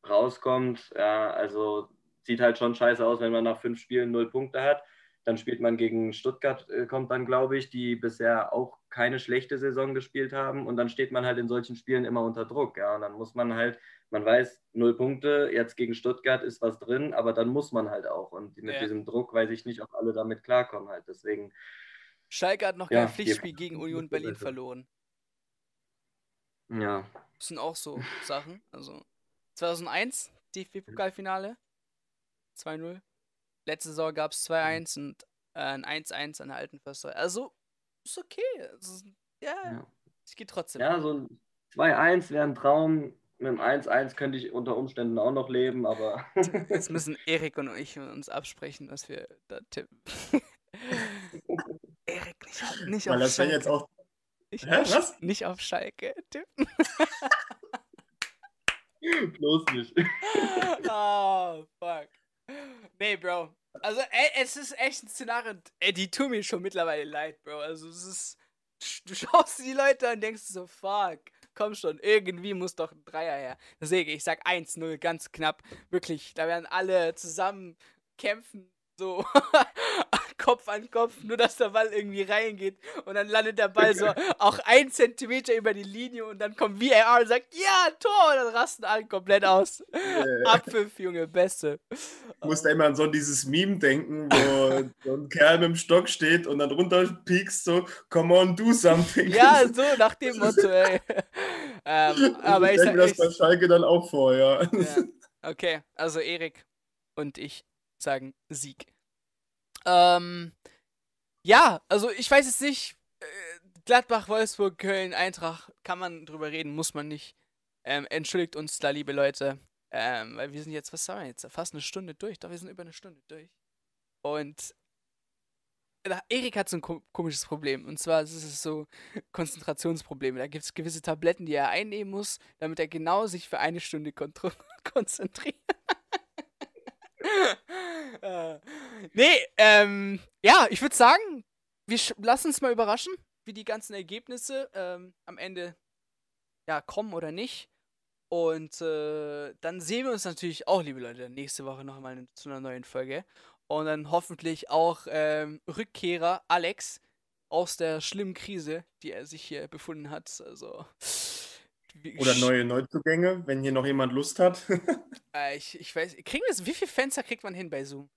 Speaker 3: rauskommt. Ja, also sieht halt schon scheiße aus, wenn man nach fünf Spielen null Punkte hat. Dann spielt man gegen Stuttgart, äh, kommt dann, glaube ich, die bisher auch keine schlechte Saison gespielt haben. Und dann steht man halt in solchen Spielen immer unter Druck. Ja, und dann muss man halt, man weiß, null Punkte, jetzt gegen Stuttgart ist was drin, aber dann muss man halt auch. Und mit ja. diesem Druck weiß ich nicht, ob alle damit klarkommen halt. Deswegen.
Speaker 1: Schalke hat noch ja, kein Pflichtspiel gegen Union Berlin verloren.
Speaker 3: Ja.
Speaker 1: Das sind auch so Sachen. Also 2001, DFB-Pokalfinale. 2-0. Letzte Saison gab es 2-1 und äh, ein 1-1 an der alten Förster. Also, ist okay. Also, ja, ja, es geht trotzdem.
Speaker 3: Ja, so ein 2-1 wäre ein Traum. Mit dem 1-1 könnte ich unter Umständen auch noch leben, aber.
Speaker 1: Jetzt müssen Erik und ich uns absprechen, dass wir da tippen. Erik, nicht, nicht Weil auf das Schalke. Jetzt auch... Nicht, Hä, auf, was? nicht auf Schalke tippen.
Speaker 3: Bloß nicht.
Speaker 1: oh, fuck. Nee, Bro. Also, ey, es ist echt ein Szenario. Ey, die tun mir schon mittlerweile leid, Bro. Also, es ist. du schaust die Leute an und denkst so, fuck, komm schon, irgendwie muss doch ein Dreier her. Deswegen, ich sag 1-0, ganz knapp. Wirklich, da werden alle zusammen kämpfen, so Kopf an Kopf, nur dass der Ball irgendwie reingeht und dann landet der Ball so auch ein Zentimeter über die Linie und dann kommt VAR und sagt, ja, Tor, und dann rasten alle komplett aus. Abpfiff, Junge, Beste.
Speaker 2: Ich muss da immer an so dieses Meme denken, wo so ein Kerl mit dem Stock steht und dann runter piekst so, come on, do something.
Speaker 1: Ja, so nach dem Motto, ey. ähm, aber
Speaker 2: ich, ich denke das bei Schalke dann auch vor, ja. ja.
Speaker 1: Okay, also Erik und ich sagen Sieg. Ähm, ja, also ich weiß jetzt nicht. Äh, Gladbach, Wolfsburg, Köln, Eintracht, kann man drüber reden, muss man nicht. Ähm, entschuldigt uns da, liebe Leute. Ähm, weil wir sind jetzt, was sagen wir jetzt? Fast eine Stunde durch. Doch, wir sind über eine Stunde durch. Und Erik hat so ein komisches Problem. Und zwar ist es so Konzentrationsprobleme. Da gibt es gewisse Tabletten, die er einnehmen muss, damit er genau sich für eine Stunde konzentriert. äh, nee, ähm, ja, ich würde sagen, wir lassen uns mal überraschen, wie die ganzen Ergebnisse ähm, am Ende ja, kommen oder nicht. Und äh, dann sehen wir uns natürlich auch, liebe Leute, nächste Woche nochmal zu einer neuen Folge. Und dann hoffentlich auch ähm, Rückkehrer Alex aus der schlimmen Krise, die er sich hier befunden hat. Also
Speaker 2: oder neue Neuzugänge, wenn hier noch jemand Lust hat.
Speaker 1: äh, ich, ich weiß, kriegen wir das, wie viele Fenster kriegt man hin bei Zoom?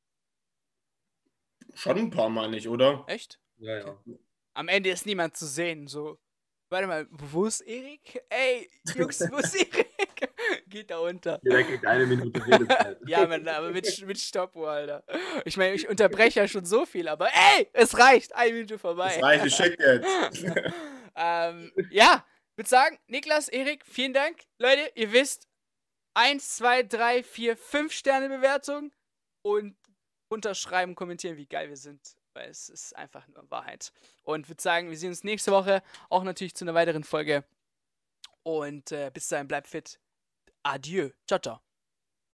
Speaker 2: Schon ein paar Mal nicht, oder?
Speaker 1: Echt?
Speaker 2: Ja, ja.
Speaker 1: Am Ende ist niemand zu sehen, so. Warte mal, wo ist Erik? Ey, Jungs, wo ist Erik? Geht da unter.
Speaker 3: Jeder kriegt eine Minute Redezeit.
Speaker 1: ja, man, aber mit, mit Stoppuhr, Alter. Ich meine, ich unterbreche ja schon so viel, aber ey, es reicht. Eine Minute vorbei.
Speaker 2: Es reicht, ich check jetzt.
Speaker 1: ähm, ja, würde sagen, Niklas, Erik, vielen Dank. Leute, ihr wisst, 1, 2, 3, 4, 5 Sterne Bewertung und unterschreiben, kommentieren, wie geil wir sind, weil es ist einfach nur Wahrheit. Und würde sagen, wir sehen uns nächste Woche auch natürlich zu einer weiteren Folge. Und äh, bis dahin, bleibt fit. Adieu. Ciao, ciao.